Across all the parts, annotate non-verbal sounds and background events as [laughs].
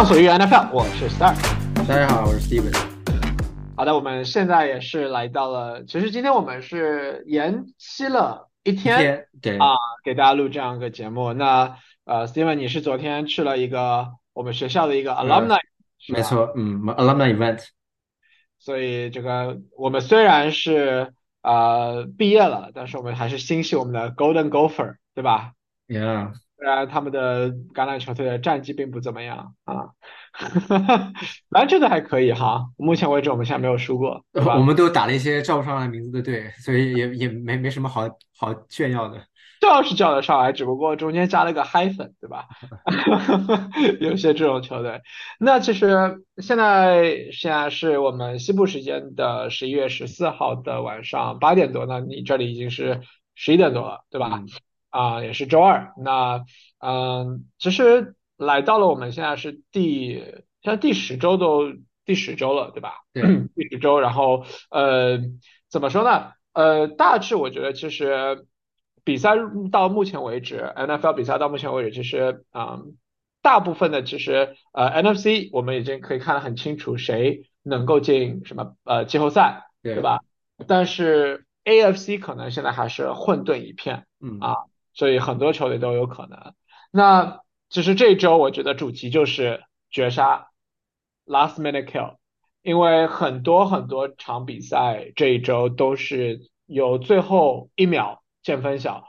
畅所欲言 NFL，我是 Star。大家好，我是 Steven。好的，我们现在也是来到了，其实今天我们是延期了一天对啊，给大家录这样一个节目。那呃，Steven，你是昨天去了一个我们学校的一个 alumni，没错，嗯，alumni event，所以这个我们虽然是呃毕业了，但是我们还是心系我们的 Golden Gopher，对吧？，Yeah，虽然他们的橄榄球队的战绩并不怎么样啊，[laughs] 篮球队还可以哈，目前为止我们现在没有输过，对吧我？们都打了一些叫不上来名字的队，所以也也没没什么好好炫耀的。叫是叫得上来，只不过中间加了个 hyphen，对吧？[laughs] 有些这种球队。那其实现在现在是我们西部时间的十一月十四号的晚上八点多，那你这里已经是十一点多了，对吧？嗯啊、也是周二。那嗯，其实来到了我们现在是第现在第十周都第十周了，对吧？对，第十周，然后呃，怎么说呢？呃，大致我觉得其实比赛到目前为止，NFL 比赛到目前为止，其实嗯，大部分的其实呃 NFC 我们已经可以看得很清楚，谁能够进什么呃季后赛，对对？吧？但是 AFC 可能现在还是混沌一片。嗯啊所以很多球队都有可能。那其实这一周我觉得主题就是绝杀 （last minute kill），因为很多很多场比赛这一周都是有最后一秒见分晓。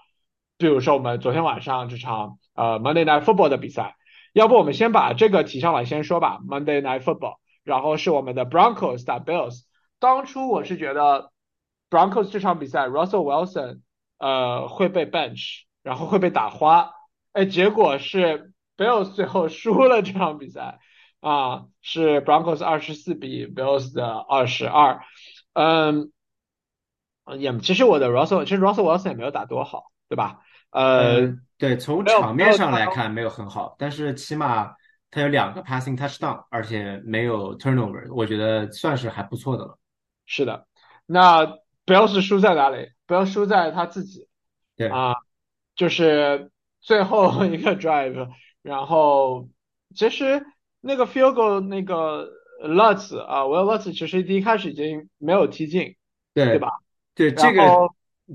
比如说我们昨天晚上这场呃 Monday Night Football 的比赛，要不我们先把这个提上来先说吧，Monday Night Football，然后是我们的 Broncos 打 Bills。当初我是觉得 Broncos 这场比赛 Russell Wilson 呃会被 bench，然后会被打花，哎，结果是 Bills 最后输了这场比赛啊，是 Broncos 二十四比 Bills 的二十二，嗯，也其实我的 Russell 其实 Russell Wilson 也没有打多好，对吧？呃，嗯，对，从场面上来看没有很好，但是起码他有两个 passing touchdown，而且没有 turnover，我觉得算是还不错的了。是的，那 Bills 输在哪里？Bills 输在他自己。对，啊，就是最后 [laughs] 一个 drive，然后其实那个 field goal 那个 Lutz 啊，Will Lutz 其实第一开始已经没有踢进，对对吧？对，这个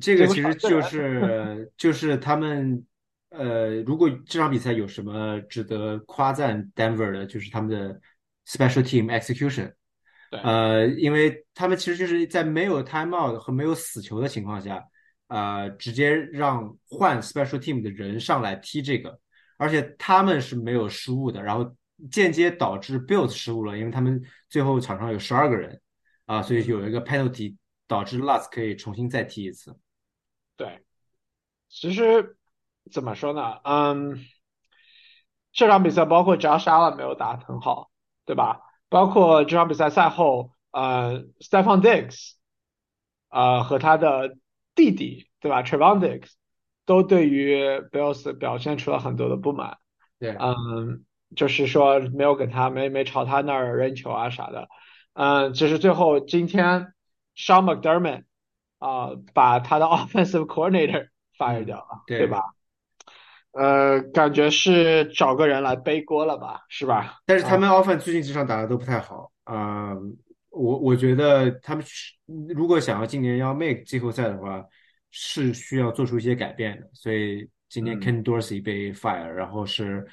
这个其实就是就是他们呃，如果这场比赛有什么值得夸赞 Denver 的，就是他们的 special team execution。对呃，因为他们其实就是在没有 timeout 和没有死球的情况下，呃，直接让换 special team 的人上来踢这个，而且他们是没有失误的，然后间接导致 Bills 失误了，因为他们最后场上有十二个人啊，所以有一个 penalty 导致 Lutz 可以重新再踢一次。对，其实怎么说呢？嗯，这场比赛包括 Josh Allen 没有打很好，对吧？包括这场比赛赛后，呃，Stephon Diggs，呃，和他的弟弟，对吧？Trevon Diggs 都对于 Bills 表现出了很多的不满。对，嗯，就是说没有给他没没朝他那儿扔球啊啥的，嗯，其实最后今天 Sean McDermott 啊、把他的 [laughs] offensive coordinator fire 掉了，对对吧？呃，感觉是找个人来背锅了吧，是吧？但是他们 offense 最近几场打的都不太好啊、我我觉得他们是如果想要今年要 make 季后赛的话，是需要做出一些改变的。所以今年嗯 Ken Dorsey 被 fire，然后是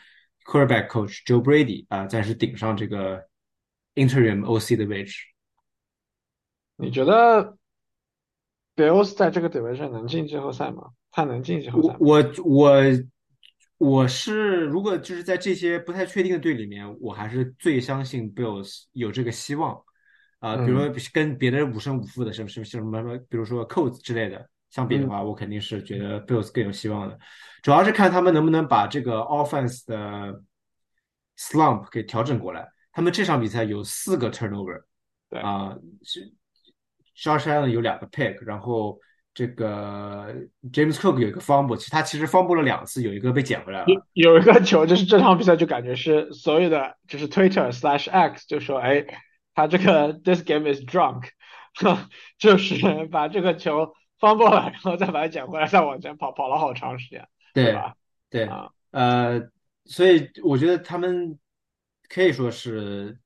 quarterback coach Joe Brady 啊、暂时顶上这个 interim OC 的位置。你觉得 Bills 在这个 division 能进季后赛吗？他能进季后赛？我我我是如果就是在这些不太确定的队里面，我还是最相信 Bills 有这个希望啊、比如说跟别的五胜五负的什么什么什么什么，比如说 Colts 之类的相比的话，我肯定是觉得 Bills 更有希望的。主要是看他们能不能把这个 offense 的 slump 给调整过来。他们这场比赛有四个 turnover，对啊、是 Josh Allen 有两个 pick，然后这个 James Cook 有一个 fumble，其实他其实 fumble 了两次，有一个被捡回来了。有有一个球，就是这场比赛就感觉是所有的就是 Twitter slash X 就说，哎，他这个 this game is drunk，[laughs] 就是把这个球 fumble 了，然后再把它捡回来，再往前跑，跑了好长时间，对对吧？对，啊，呃，所以我觉得他们可以说是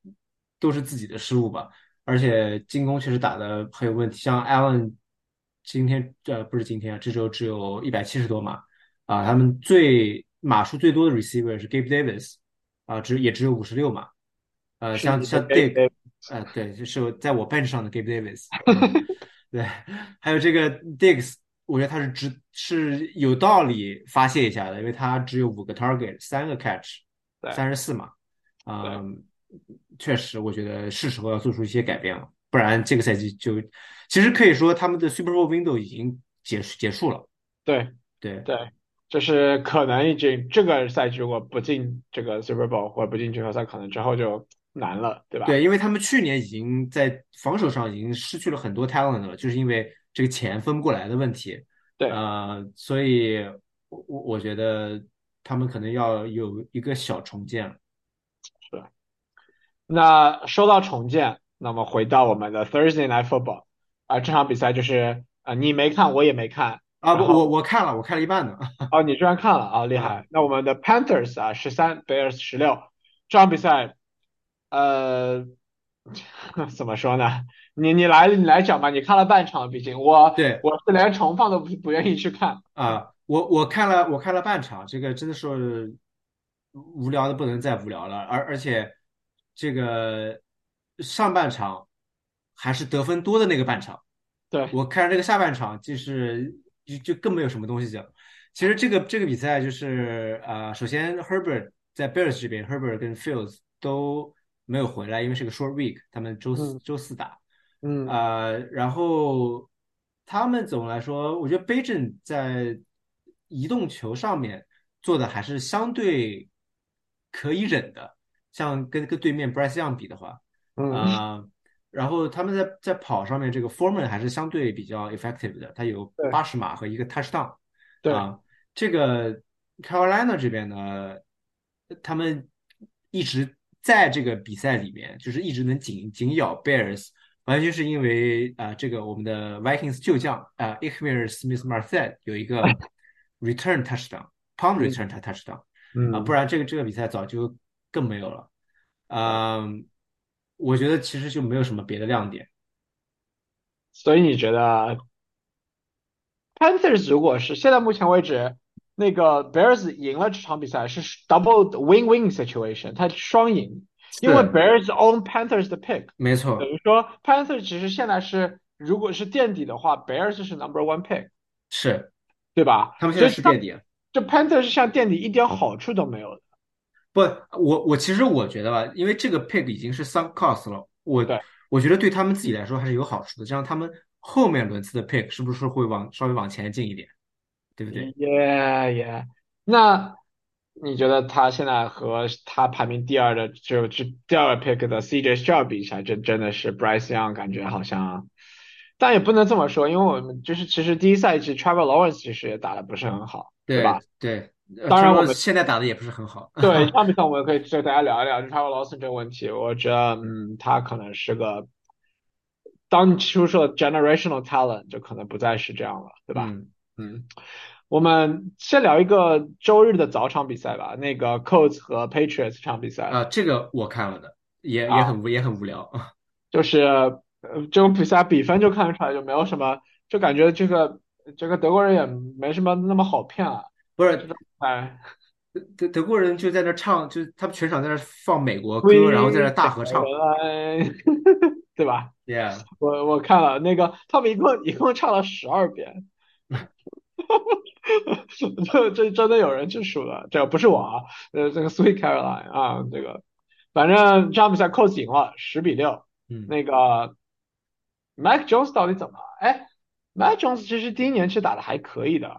都是自己的失误吧。而且进攻确实打的很有问题，像 Allen 今天呃不是今天啊，这周只有一百七十多码啊，他们最码数最多的 receiver 是 Gabe Davis 啊，只也只有五十六码。呃，像像 Dig，Davis 呃，对，就是在我 bench 上的 Gabe Davis，[laughs] 对，还有这个 Diggs，我觉得他是值是有道理发泄一下的，因为他只有五个 target，三个 catch，对三十四嘛，嗯，确实，我觉得是时候要做出一些改变了，不然这个赛季就其实可以说他们的 Super Bowl window 已经结束结束了，对对对，就是可能已经这个赛季如果不进这个 Super Bowl 或者不进季后赛，可能之后就难了，对吧？对，因为他们去年已经在防守上已经失去了很多 talent 了，就是因为这个钱分不过来的问题。对呃，所以我我我觉得他们可能要有一个小重建。是。那说到重建，那么回到我们的 Thursday Night Football 啊、这场比赛就是啊、你没看，我也没看，啊，不，我我看了，我看了一半呢。[laughs] 哦，你居然看了啊，厉啊，害！那我们的 Panthers 啊，十三，Bears 十六，这场比赛，呃，[laughs] 怎么说呢？你你来你来讲吧，你看了半场，毕竟我对我是连重放都不不愿意去看。啊，我我看了我看了半场，这个真的是无聊的不能再无聊了，而而且这个上半场还是得分多的那个半场。对，我看这个下半场，就是就就更没有什么东西讲。其实这个这个比赛就是呃，首先 Herbert 在 Bears 这边，Herbert 跟 Fields 都没有回来，因为是个 short week，他们周四嗯周四打。嗯呃，然后他们总的来说，我觉得 b e j i n 在移动球上面做的还是相对可以忍的，像跟跟对面 Bryce Young 比的话，嗯，啊、然后他们在在跑上面，这个 Foreman 还是相对比较 effective 的，他有对八十码和一个 touchdown 对，啊。这个 Carolina 这边呢，他们一直在这个比赛里面，就是一直能紧紧咬 Bears，完全是因为啊、呃这个我们的 Vikings 旧将啊、呃、Ikmir Smith Marset 有一个 [laughs] return touchdown，punt 嗯 return touchdown 啊，不嗯，然这个这个比赛早就更没有了。嗯，我觉得其实就没有什么别的亮点。所以你觉得 Panthers 如果是现在目前为止，那个 Bears 赢了这场比赛是 double win-win situation，它双赢，因为，Bears own Panthers 的 pick，没错，等于说 Panthers 其实现在是如果是垫底的话，Bears 是 number one pick，是。对吧？他们现在是垫底。这 Panthers 像垫底一点好处都没有的，不，我我其实我觉得吧，因为这个 pick 已经是 sunk cost 了，我对，我觉得对他们自己来说还是有好处的，这样他们后面轮次的 pick 是不是会往稍微往前进一点，对不对？耶耶，那你觉得他现在和他排名第二的就就第二个 pick 的 CJ Stroud 比起来，真真的是 Bryce Young 感觉好像，但也不能这么说，因为我们就是其实第一赛季 Trevor Lawrence 其实也打得不是很好，对吧？对当然我们现在打的也不是很好。[laughs] 对这场比赛我们可以就大家聊一聊 Trevor Lawrence 这个问题，我觉得嗯他可能是个，当你出说 generational talent 就可能不再是这样了，对吧？嗯，嗯，我们先聊一个周日的早场比赛吧，那个 Colts 和 Patriots 这场比赛啊，这个我看了的，也也啊，很无也很无聊。[laughs] 就是呃这种比赛比分就看得出来就没有什么，就感觉这个这个德国人也没什么那么好骗啊，不是这种比赛德德国人就在那唱，就是他们全场在那放美国歌，然后在那大合唱。[laughs] 对吧？Yeah，我我看了那个，他们一共一共唱了十二遍，[laughs] [laughs] 这这真的有人去数了，这个不是我啊，呃，这个 Sweet Caroline 啊，这个反正这场比赛 Colts 赢了，十比六。嗯，那个 Mac Jones 到底怎么了？哎，Mac Jones 其实第一年是打的还可以的，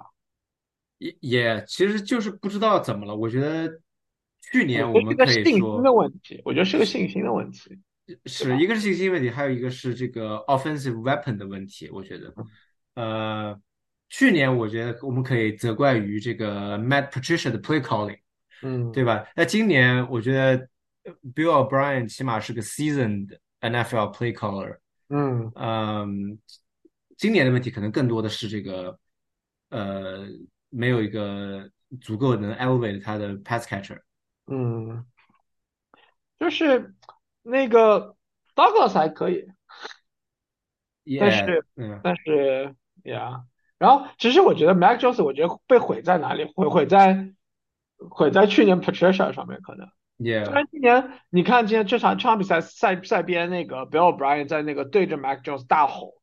也也其实就是不知道怎么了。我觉得去年我们可以信心的问题，我觉得是个信心的问题？是一个是信心问题，还有一个是这个 offensive weapon 的问题。我觉得，呃，去年我觉得我们可以责怪于这个 Matt Patricia 的 play calling，嗯对嗯吧？那今年我觉得呃 Bill O'Brien 起码是个 seasoned NFL play caller，嗯嗯，今年的问题可能更多的是这个，呃，没有一个足够能 elevate 他的 pass catcher。嗯。就是那个 Douglas 还可以，但是嗯但是呀，然后其实我觉得 Mac Jones 我觉得被毁在哪里？毁毁在毁在去年 Patricia 上面可能。虽也然今年你看今天这场这场比赛赛赛边那个 Bill O'Brien 在那个对着 Mac Jones 大吼，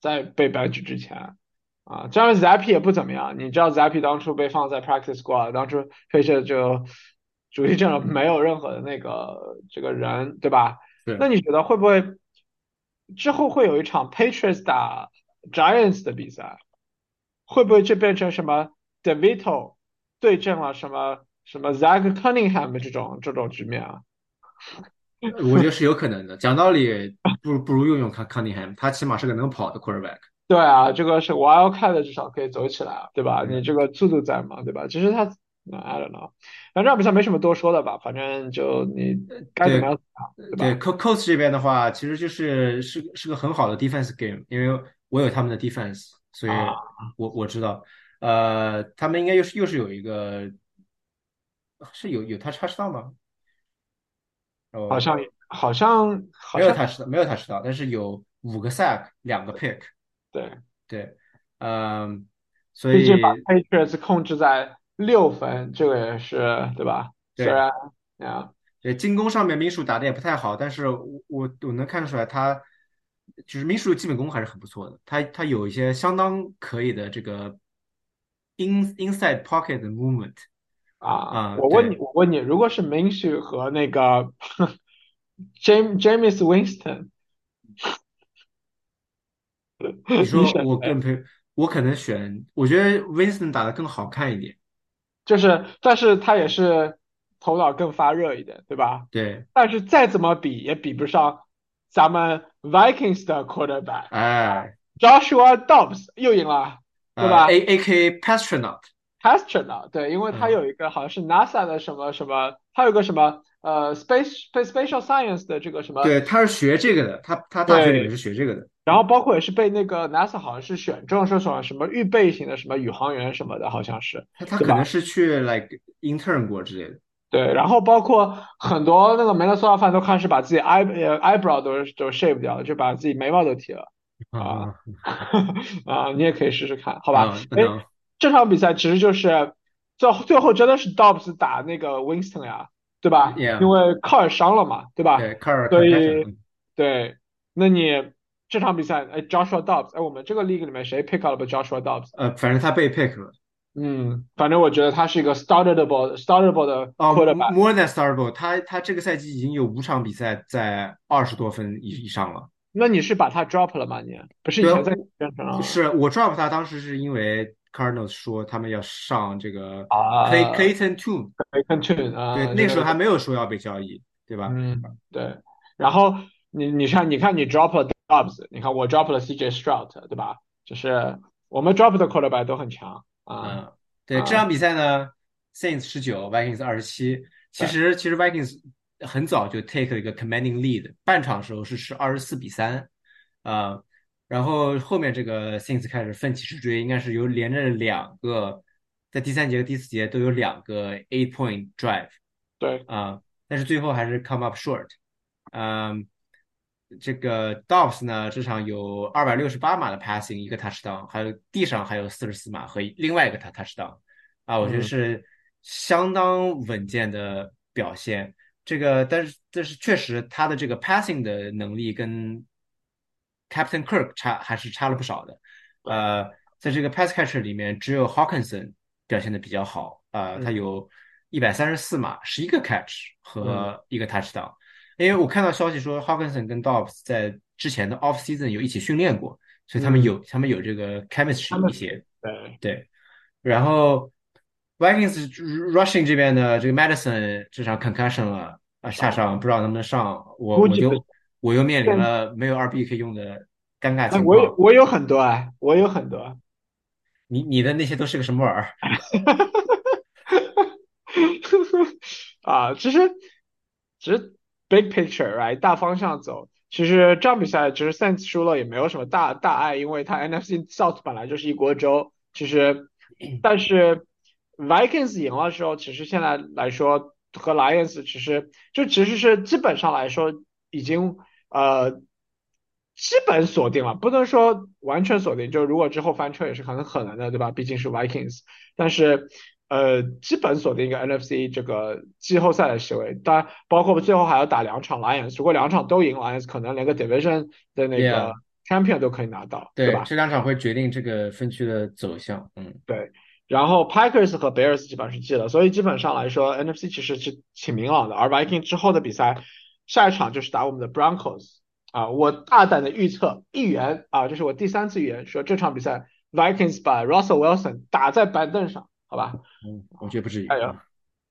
在被 bench 之前啊，这样 Zappy 也不怎么样。你知道 Zappy 当初被放在 practice squad，当初 p a t r i t 就主力阵容没有任何的那个这个人，对吧？那你觉得会不会之后会有一场 Patriots 打 Giants 的比赛？会不会就变成什么 DeVito 对阵了什么什么 Zach Cunningham 这种这种局面啊？我觉得是有可能的。讲道理，不如不如用用康康宁汉，他起码是个能跑的 quarterback。对啊，这个是 Wildcat 至少可以走起来啊，对吧？你这个速度在嘛，对吧？其实他，I don't know，反正这场比赛没什么多说的吧，反正就你该怎么样对对吧？，Co Coach 这边的话，其实就是是是个很好的 defense game，因为我有他们的 defense，所以啊，我我知道，呃，他们应该又是又是有一个是有有他 touchdown 吗？好像哦，好像没有像 touchdown，没有 touchdown，但是有五个 sack，两个 pick，对，对，嗯，所毕竟把以 Patriots 控制在六分，这个也是对吧？虽对。然啊，对，进攻上面民宿打的也不太好，但是我我我能看出来他就是民宿基本功还是很不错的，他他有一些相当可以的这个 in inside pocket 的 movement 啊，啊，我问你，我问你，如果是 Minshew 和那个 [laughs] James James Winston，你 [laughs] 你说我？更配，我可能选，我觉得 Winston 打的更好看一点，就是，但是他也是头脑更发热一点，对吧？对，但是再怎么比也比不上咱们 Vikings 的 quarterback 哎，Joshua Dobbs 又赢了，对呃吧，A A K Pastronaut，？Astronaut，对，因为他嗯，有一个好像是 NASA 的什么什么，他有个什么呃 space space spatial science 的这个什么，对，他是学这个的，他他大学里面，是学这个的，然后包括也是被那个 NASA 好像是选中说什么什么预备型的什么宇航员什么的，好像是，他他？可能是去 like intern 过之类的，对，然后包括很多那个梅勒索尔饭都开始把自己 eye 呃 eyebrow 都都 shave 掉了，就把自己眉毛都剃了 [laughs] 啊啊啊，你也可以试试看，好吧？啊，哎，能这场比赛其实就是最后最后真的是 Dobbs 打那个 Winston 呀，对吧？因。为靠尔伤了嘛，对吧？对，卡尔卡所以对，那你这场比赛，哎，Joshua Dobbs，哎，我们这个 league 里面谁 pick up 了 Joshua Dobbs？呃，反正他被 pick 了。嗯，反正我觉得他是一个 startable startable 的哦。，more than startable，他他这个赛季已经有五场比赛在二十多分以以上了。那你是把他 drop 了吗？你不是以前在是我 drop 他，当时是因为 Cardinals 说他们要上这个 Clay 啊 Clayton Tune，，Bacon Tune 对，那时候还没有说要被交易，对吧？嗯对，然后你你看你看你 drop 了 Dobbs，你看我 drop 了 CJ Stroud，对吧？就是我们 drop 的 quarterback 都很强啊嗯，对，这啊，场比赛呢，Saints 十九，Vikings 二十七。其，实其实 Vikings 很早就 take 了一个 commanding lead，半场时候是是二十四比三，啊、然后后面这个 Saints 开始奋起直追，应该是有连着两个，在第三节和第四节都有两个 eight point drive 对，啊、但是最后还是 come up short，嗯、这个 Dobbs 呢，这场有二百六十八码的 passing，一个 touchdown，还有地上还有四十四码和另外一个 touchdown，啊，我觉得嗯是相当稳健的表现。这个，但是但是确实他的这个 passing 的能力跟 Captain Kirk 差还是差了不少的。呃，在这个 pass catcher 里面，只有 Hawkinson 表现的比较好，啊，他嗯有一百三十四码，十一个 catch 嗯和一个 touchdown。因为我看到消息说，Hawkinson 跟 Dobbs 在之前的 off season 有一起训练过，所以他们嗯，有他们有这个 chemistry 一些。对，对，然后 Vikings rushing 这边的这个 Madison 这场 concussion 了啊，下少场不知道能不能上，我。我就我又面临了没有二 B 可以用的尴尬哎，情我有况。我有很多啊，我有很多。你你的那些都是个什么玩意儿？[laughs] 啊，其实其实 big picture right 大方向走，其实这场比赛其实 Saints 输了也没有什么大大碍，因为它 NFC South 本来就是一锅粥。其实，但是 Vikings 赢了之后，其实现在来说和 Lions 其实就其实是基本上来说已经呃基本锁定了，不能说完全锁定，就如果之后翻车也是很可能的，对吧？毕竟是 Vikings，但是呃基本锁定一个 NFC 这个季后赛的席位，当然包括最后还要打两场 Lions，如果两场都赢 Lions，可能连个 Division 的那个 Champion 都可以拿到，对吧？这两场会决定这个分区的走向，嗯，对。然后 Packers 和 Bears 基本上是记了，所以基本上来说 NFC 其实是挺明朗的。而 Viking 之后的比赛，下一场就是打我们的 Broncos 啊，我大胆的预测预言啊，这是我第三次预言说这场比赛 Vikings 把 Russell Wilson 打在板凳上，好吧？嗯，我觉得不至于。哎呀，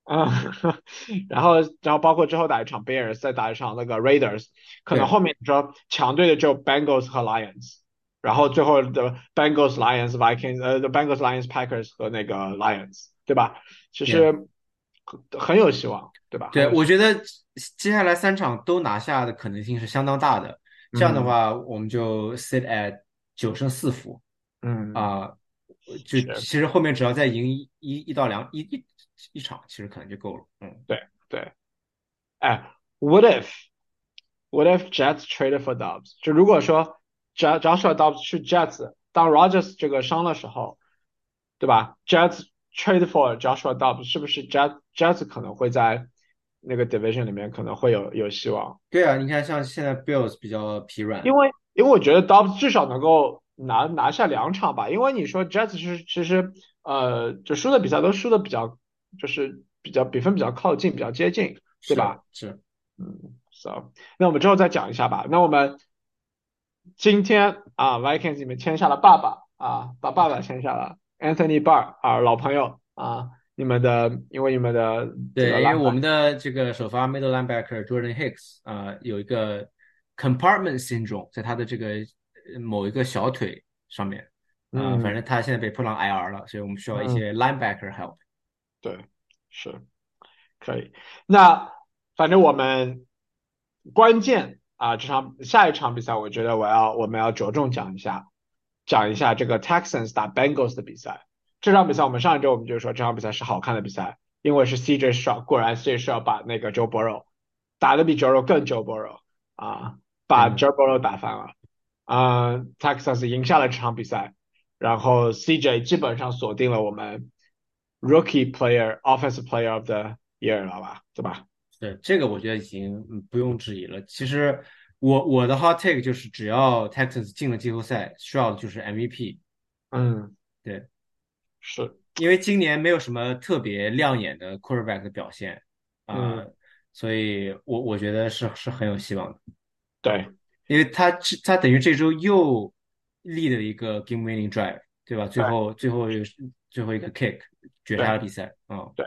啊，[laughs] 然后然后包括之后打一场 Bears，再打一场那个 Raiders，可能后面你说强队的就 Bengals 和 Lions。然后最后的 Bengals、Lions、Vikings，呃，the Bengals、Lions、Packers 和那个 Lions，对吧？其实很有希望，对吧？对，我觉得接下来三场都拿下的可能性是相当大的。这样的话，我们就 sit at 九胜四负。嗯啊，就其实后面只要再赢一一一到两一一一场，其实可能就够了。嗯，对对。哎，What if？What if Jets traded for Dobbs？就如果说。Joshua Dobbs 去 Jets，当 Rogers 这个伤的时候，对吧？Jets trade for Joshua Dobbs，是不是 Jets Jets 可能会在那个 division 里面可能会有有希望？对啊，你看像现在 Bills 比较疲软，因为因为我觉得 Dobbs 至少能够拿拿下两场吧，因为你说 Jets 是其实呃就输的比赛都输的比较就是比较比分比较靠近，比较接近，对吧？是，嗯，so 那我们之后再讲一下吧。那我们。今天啊，Vikings 里面签下了爸爸啊，把爸爸签下了，Anthony Barr 啊，老朋友啊，你们的，因为你们的对，因为我们的这个首发 Middle Linebacker Jordan Hicks 啊，有一个 Compartment Syndrome 在他的这个某一个小腿上面啊，反正他现在被迫上 IR 了，所以我们需要一些 Linebacker help。对，是，可以。那反正我们关键。啊，这场下一场比赛，我觉得我要我们要着重讲一下，讲一下这个 Texans 打 Bengals 的比赛。这场比赛我们上一周我们就说这场比赛是好看的比赛，因为是 CJ Stroud，果然 CJ Stroud 把那个 Joe Burrow 打的比 Joe Burrow 更 Joe Burrow 啊，把 Joe Burrow 打翻了。嗯，Texans 赢下了这场比赛，然后 CJ 基本上锁定了我们 Rookie Player Offensive Player of the Year 了吧，对吧？对这个，我觉得已经不用质疑了。其实我我的 hot take 就是，只要 Texas 进了季后赛，需要的就是 MVP。嗯，对，是因为今年没有什么特别亮眼的 quarterback 的表现啊，所以我我觉得是是很有希望的。对，因为他他等于这周又立了一个 game winning drive，对吧？最后最后又最后一个 kick 绝杀了比赛。嗯，对。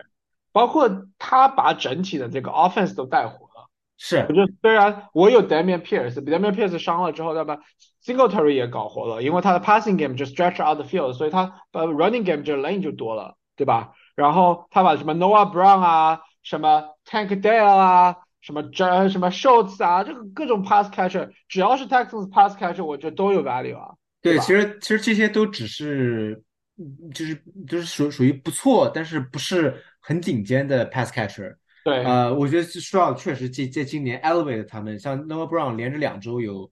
包括他把整体的这个 offense 都带活了，是，我觉得虽然我有 Damian Pierce，Damian Pierce 伤了之后，那么 Singletary 也搞活了，因为他的 passing game 就 stretch out the field，所以他把 running game 就 lane 就多了，对吧？然后他把什么 Noah Brown 啊，什么 Tank Dale 啊，什么 J 什么 Schultz 啊，这个各种 pass catcher，只要是 Texans pass catcher，我觉得都有 value 啊。对，其实其实这些都只是。就是就是属属于不错，但是不是很顶尖的 pass catcher。对，呃，我觉得需要确实在在今年 elevate 他们，像 Noah Brown 连着两周有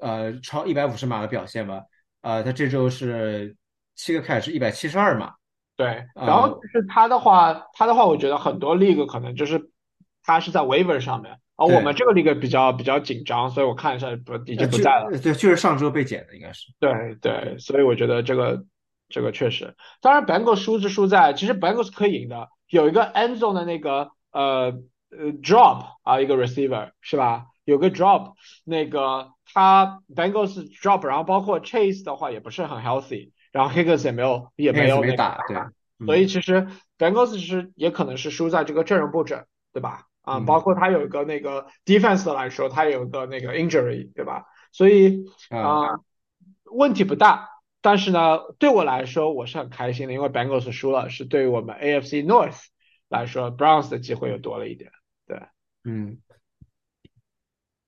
呃超一百五十码的表现吧，呃，他这周是七个 catch 一百七十二码。对，然后就是他的话，他的话，我觉得很多 league 可能就是他是在 waiver 上面，而我们这个 league 比较比较紧张，所以我看一下不已经不在了。对，就是上周被减的，应该是。对对，所以我觉得这个。这个确实，当然，Bengals 输是输在，其实 Bengals 可以赢的，有一个 end zone 的那个呃呃 drop 啊，一个 receiver 是吧？有个 drop，那个他 Bengals drop，然后包括 Chase 的话也不是很 healthy，然后 Higgins 也没有也没有没打，对，所以其实 Bengals 其实也可能是输在这个阵容布置，对吧？啊，包括他有一个那个 defense 来说，他有一个那个 injury，对吧？所以啊，问题不大。但是呢，对我来说我是很开心的，因为 Bengals 输了，是对于我们 AFC North 来说，Browns 的机会又多了一点。对，嗯。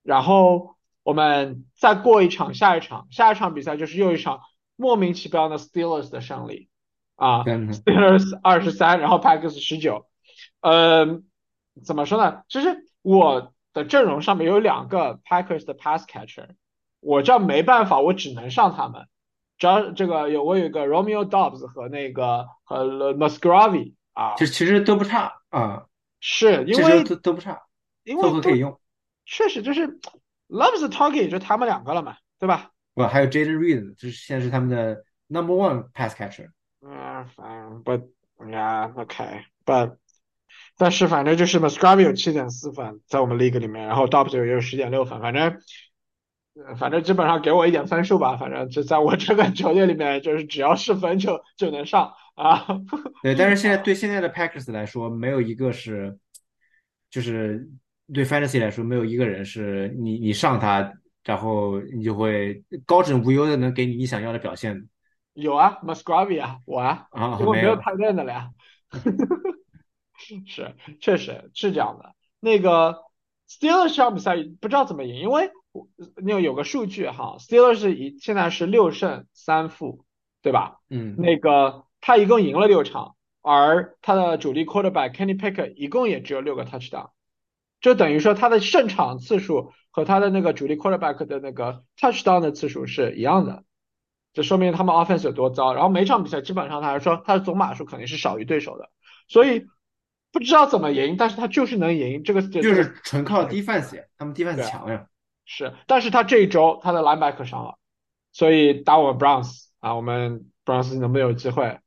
然后我们再过一场，下一场，下一场比赛就是又一场莫名其妙的 Steelers 的胜利啊，Steelers 二十三，然后 Packers 十九。嗯，怎么说呢？其实我的阵容上面有两个 Packers 的 pass catcher，我这没办法，我只能上他们。只要这个有我有一个 Romeo Dobbs 和那个和 Musgrave 啊，就其实都不差啊，是因为都都不差，因为可以用。确实就是 Loves Target 就他们两个了嘛，对吧？不，还有 Jaden Reed，就是现在是他们的 Number One pass catcher。嗯，反不呀，OK，but 但是反正就是 Musgrave 有七点四分在我们 League 里面，然后 Dobbs 也有十点六分，反正。反正基本上给我一点分数吧，反正就在我这个 [laughs] 球队里面，就是只要是分就就能上啊。[laughs] 对，但是现在对现在的 Packers 来说，没有一个是，就是对 Fantasy 来说，没有一个人是你你上他，然后你就会高枕无忧的能给你你想要的表现。有啊，Musgrave 啊，我啊，我没有太嫩的了呀。[laughs] [laughs] 是，确实是这样的。那个 Steelers 这场比赛不知道怎么赢，因为。那有个数据哈，Steelers 是一现在是六胜三负，对吧？嗯，那个他一共赢了六场，而他的主力 quarterback Kenny Pickett 一共也只有六个 touchdown，就等于说他的胜场次数和他的那个主力 quarterback 的那个 touchdown 的次数是一样的，这说明他们 offense 有多糟。然后每场比赛基本上他来说他的总码数肯定是少于对手的，所以不知道怎么赢，但是他就是能赢，这个就是纯靠 defense 呀，他们 defense 强呀。是，但是他这一周他的 linebacker 伤了，所以打我们 Browns 啊，我们 Browns 能不能有机会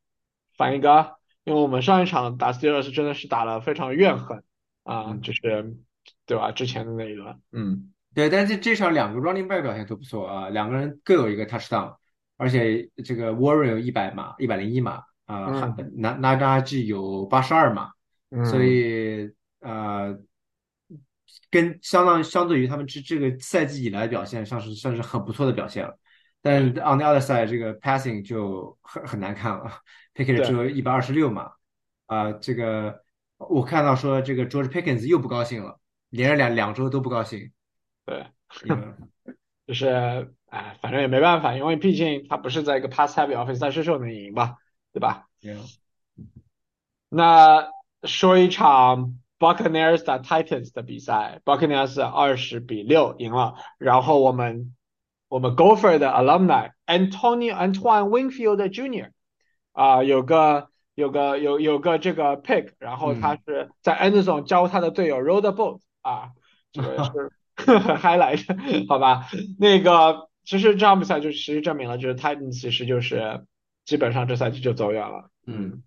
反一个？因为我们上一场打 Steelers 真的是打了非常怨恨啊，就是对吧？之前的那一轮，嗯，对，但是这场两个 running back 表现都不错啊，两个人各有一个 touchdown，而且这个 Warren 有一百码，一百零一码啊，拿拿扎 G 有八十二码，所以呃。跟相当相对于他们这这个赛季以来的表现，算是算是很不错的表现了。但 on the other side，这个 passing 就很很难看了，Pickett 只有一百二十六码啊。这个我看到说这个 George Pickens 又不高兴了，连着两两周都不高兴。对，[laughs] 就是哎，反正也没办法，因为毕竟他不是在一个 pass heavy offense，赛事时候能赢吧，对吧？那说一场。Buccaneers 打 Titans 的比赛，Buccaneers 二十比六赢了。然后我们我们 Gopher 的 alumni Antonio Antoine Winfield Jr. 啊，有个有个有有个这个 pick，然后他是在 Anderson 教他的队友 roll the boat 啊，这个是很嗨来着，好吧？那个其实这场比赛就其实证明了，就是 Titans 其实就是基本上这赛季就走远了，嗯，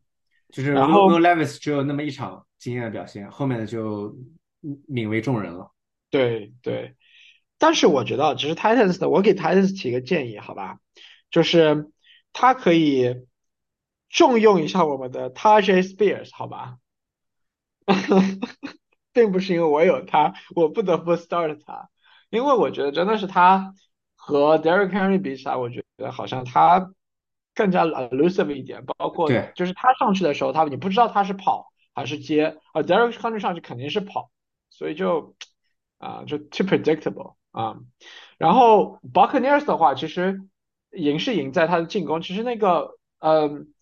就是然后 Levis 只有那么一场。惊艳的表现，后面的就泯为众人了。对对，但是我觉得，只是 Titans 的，我给 Titans 提个建议，好吧，就是他可以重用一下我们的 Tajay Spears，好吧，[laughs] 并不是因为我有他，我不得不 start 他，因为我觉得真的是他和 Derek Henry 比起来，我觉得好像他更加 elusive 一点，包括就是他上去的时候，他你不知道他是跑。还是接啊，Derek Henry 上去肯定是跑，所以就啊就 too predictable 啊。然后 Buccaneers 的话，其实赢是赢在他的进攻，其实那个嗯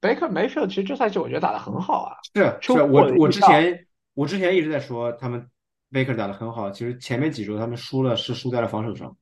Baker Mayfield 其实这赛季我觉得打得很好啊。是是，我我之前我之前一直在说他们 Baker 打得很好，其实前面几周他们输了是输在了防守上。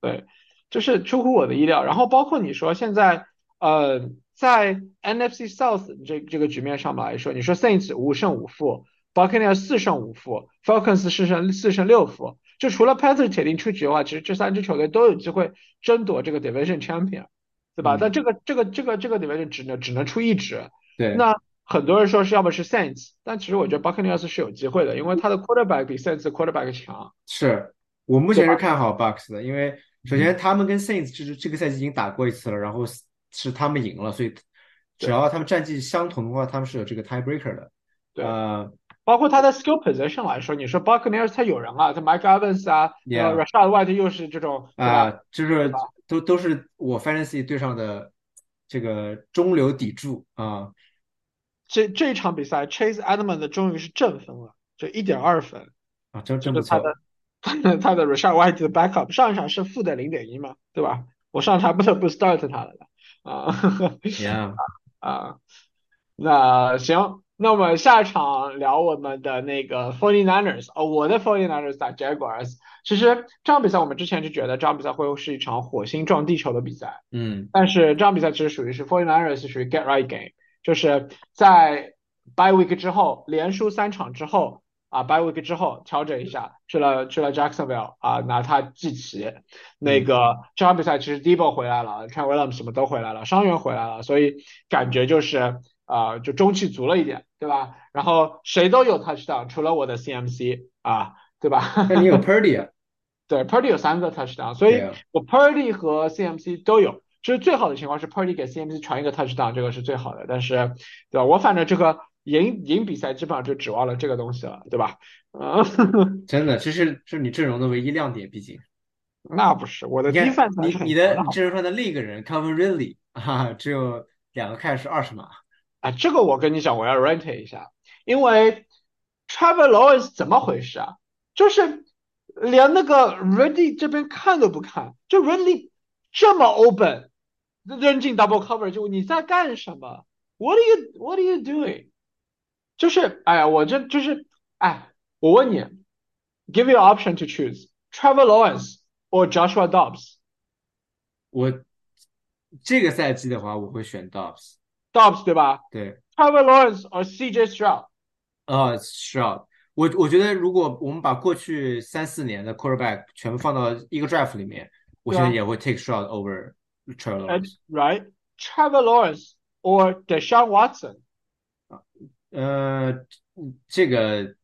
对，就是出乎我的意料。然后包括你说现在呃。在 NFC South 这这个局面上面来说，你说 Saints 五胜五负，Buccaneers 四胜五负，Falcons 四胜四胜六负，就除了 Panthers 铁定出局的话，其实这三支球队都有机会争夺这个 Division Champion，对吧？但这个这个这个这个 Division 只能只能出一支。对。那很多人说是要么是 Saints，但其实我觉得 Buccaneers 是有机会的，因为他的 Quarterback 比 Saints Quarterback 强。是我目前是看好 Bucks 的，因为首先他们跟 Saints 就是这个赛季已经打过一次了，然后。是他们赢了，所以只要他们战绩相同的话，他们是有这个 tiebreaker 的。对，包括他的 skill position 来说，你说 Buccaneers 他有人啊，他 Mike Evans 啊，Rashad White 又是这种啊，就是都都是我 fantasy 对上的这个中流砥柱啊。这这一场比赛，Chase Edmonds 终于是正分了，就一点二分啊，真真不错。他的 [laughs] 他的 Rashad White 的 backup 上一场是负的零点一嘛，对吧？我上场不得不 start 他了的。啊，行 [laughs] 啊，那行，那我们下一场聊我们的那个 Forty Niners，哦，我的 Forty Niners 打 Jaguars。其实这场比赛我们之前就觉得这场比赛会是一场火星撞地球的比赛，嗯，但是这场比赛其实属于是 Forty Niners 属于 Get Right Game，就是在 Bye Week 之后连输三场之后啊，Bye Week 之后调整一下去了去了 Jacksonville 啊，拿他祭旗。那个这场比赛其实 Debo 回来了 t r a Williams 什么都回来了，伤员回来了，所以感觉就是。啊，就中气足了一点，对吧？然后谁都有 touchdown，除了我的 CMC 啊，对吧？那你有 Purdy 啊？对，Purdy 有三个 touchdown，所以我 Purdy 和 CMC 都有。其实最好的情况是 Purdy 给 CMC 传一个 touchdown，这个是最好的。但是，对吧？我反正这个赢赢比赛基本上就指望了这个东西了，对吧？嗯，[laughs] 真的，这是是你阵容的唯一亮点，毕竟。那不是我的你你的阵容上的另一个人 c o v i n Ridley 啊，只有两个开是二十码。啊，这个我跟你讲，我要 rent 一下，因为 Travel Lawrence 怎么回事啊？就是连那个 Ready 这边看都不看，就 Ready 这么 open，扔进 double cover，就你在干什么？What are you What are you doing？就是哎呀，我这就是哎，我问你，give you option to choose Trevor Lawrence or Joshua Dobbs。我这个赛季的话，我会选 Dobbs，Dobbs 对吧？对，Trevor Lawrence or CJ Stroud。呃，Stroud，我我觉得如果我们把过去三四年的 quarterback 全部放到一个 draft 里面，我现在也会 take Stroud over Trevor Lawrence。Right，Trevor Lawrence or Deshaun Watson。呃，这个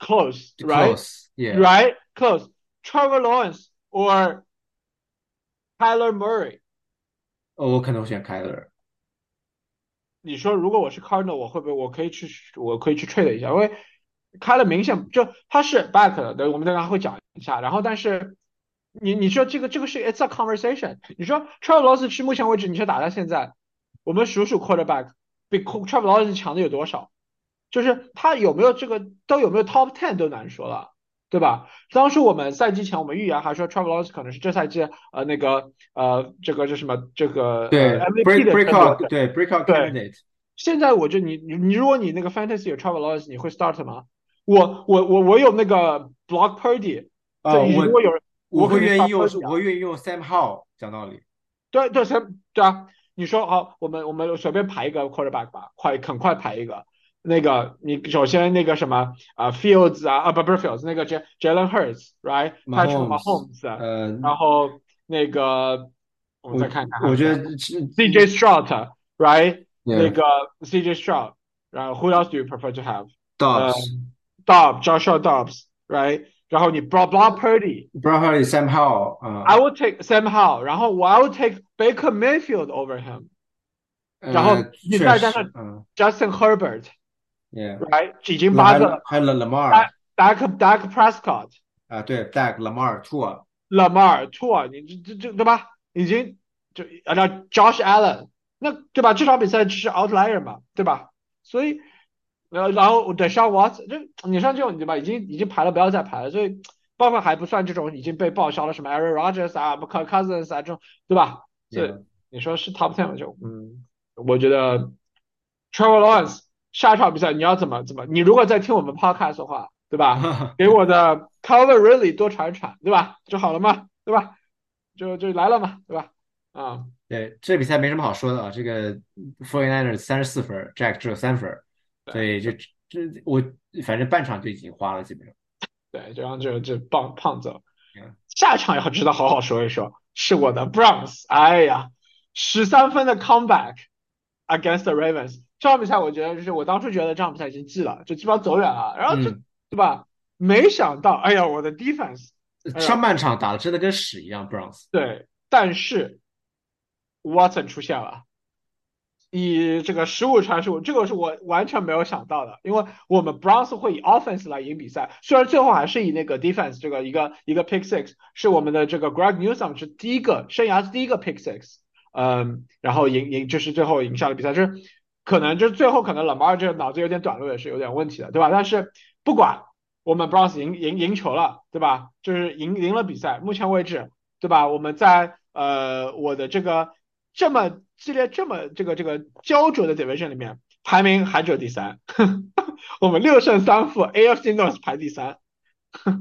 close，right？Right，close。Trevor Lawrence or Kyler Murray。哦，我可能会选 Kyler。你说如果我是 Cardinal，我会不会我可以去我可以去 trade 一下，因为开了明显就他是 back 的，对，我们等下会讲一下。然后但是你你说这个这个是 it's a conversation。你说 Trevor Lawrence 是目前为止你说打到现在，我们数数 quarterback 比 Trevor Lawrence 强的有多少？就是他有没有这个都有没有 top ten 都难说了，对吧？当时我们赛季前我们预言还说 Travel Lawrence 可能是这赛季呃那个呃这个是什么这个对 MVP 的 breakout 对 breakout candidate。现在我就你你你如果你那个 fantasy 有 Travel Lawrence，你会 start 吗？我我我我有那个 block Purdy 啊，如果有人我会愿意用我会愿意用 Sam Howell 讲道理。对对 Sam 对啊，你说好我们我们随便排一个 quarterback 吧，快很快排一个。那个你首先那个什么啊，Fields 啊啊不不是 Fields J Jalen Hurts，right？他是 Mahomes，呃，然后那个我们再看看，我觉得 CJ Stroud，right？那个 CJ Stroud，然后 Who else do you prefer to have？Dobbs，Dobbs，Joshua Dobbs，right？然后你 Bro Bro Purdy，Bro Purdy，Sam Howell，嗯，I would take Sam Howell，然后我 I will take Baker Mayfield over him，然后你再加上 Justin Herbert。Yeah，right，已经八个了，还有 Lamar，Dak Dak Prescott，啊对，Dak Lamar，Tua，Lamar，Tua，你这这这对吧？已经就按照 Josh Allen，那对吧？这场比赛只是 outlier 嘛，对吧？所以，呃，然后等上 What，就你像这种对吧？已经已经排了，不要再排了。所以，包括还不算这种已经被报销了什么 Aaron Rodgers 啊、Kirk Cousins 啊这种，对吧？这你说是 top ten 就嗯，我觉得 Trevor Lawrence。下一场比赛你要怎么怎么？你如果在听我们 podcast 的话，对吧？[laughs] 给我的 cover really 多传传，对吧？就好了嘛，对吧？就就来了嘛，对吧？啊，对，这比赛没什么好说的啊。这个 Forty Niners 三十四分，Jack 只有三分，所以这这我反正半场就已经花了基本上。对，就让这这棒胖子，下一场要知道好好说一说，是我的 Browns。哎呀，十三分的 comeback against the Ravens。这场比赛我觉得就是我当初觉得这场比赛已经记了，就基本上走远了，然后就对吧？没想到，哎呀，我的 defense 上半场打的真的跟屎一样，Browns。对，但是 Watson 出现了，以这个十五传十五，这个是我完全没有想到的，因为我们 Browns 会以 offense 来赢比赛，虽然最后还是以那个 defense 这个一个一个 pick six 是我们的这个 Greg Newsome 是第一个生涯第一个 pick six，嗯，然后赢赢就是最后赢下了比赛，就是。可能就是最后可能冷巴尔这个脑子有点短路也是有点问题的，对吧？但是不管我们 Browns 赢赢赢球了，对吧？就是赢赢了比赛，目前为止，对吧？我们在呃我的这个这么激烈、这么这个这个焦灼的 division 里面排名还只有第三，[laughs] 我们六胜三负，AFC North 排第三。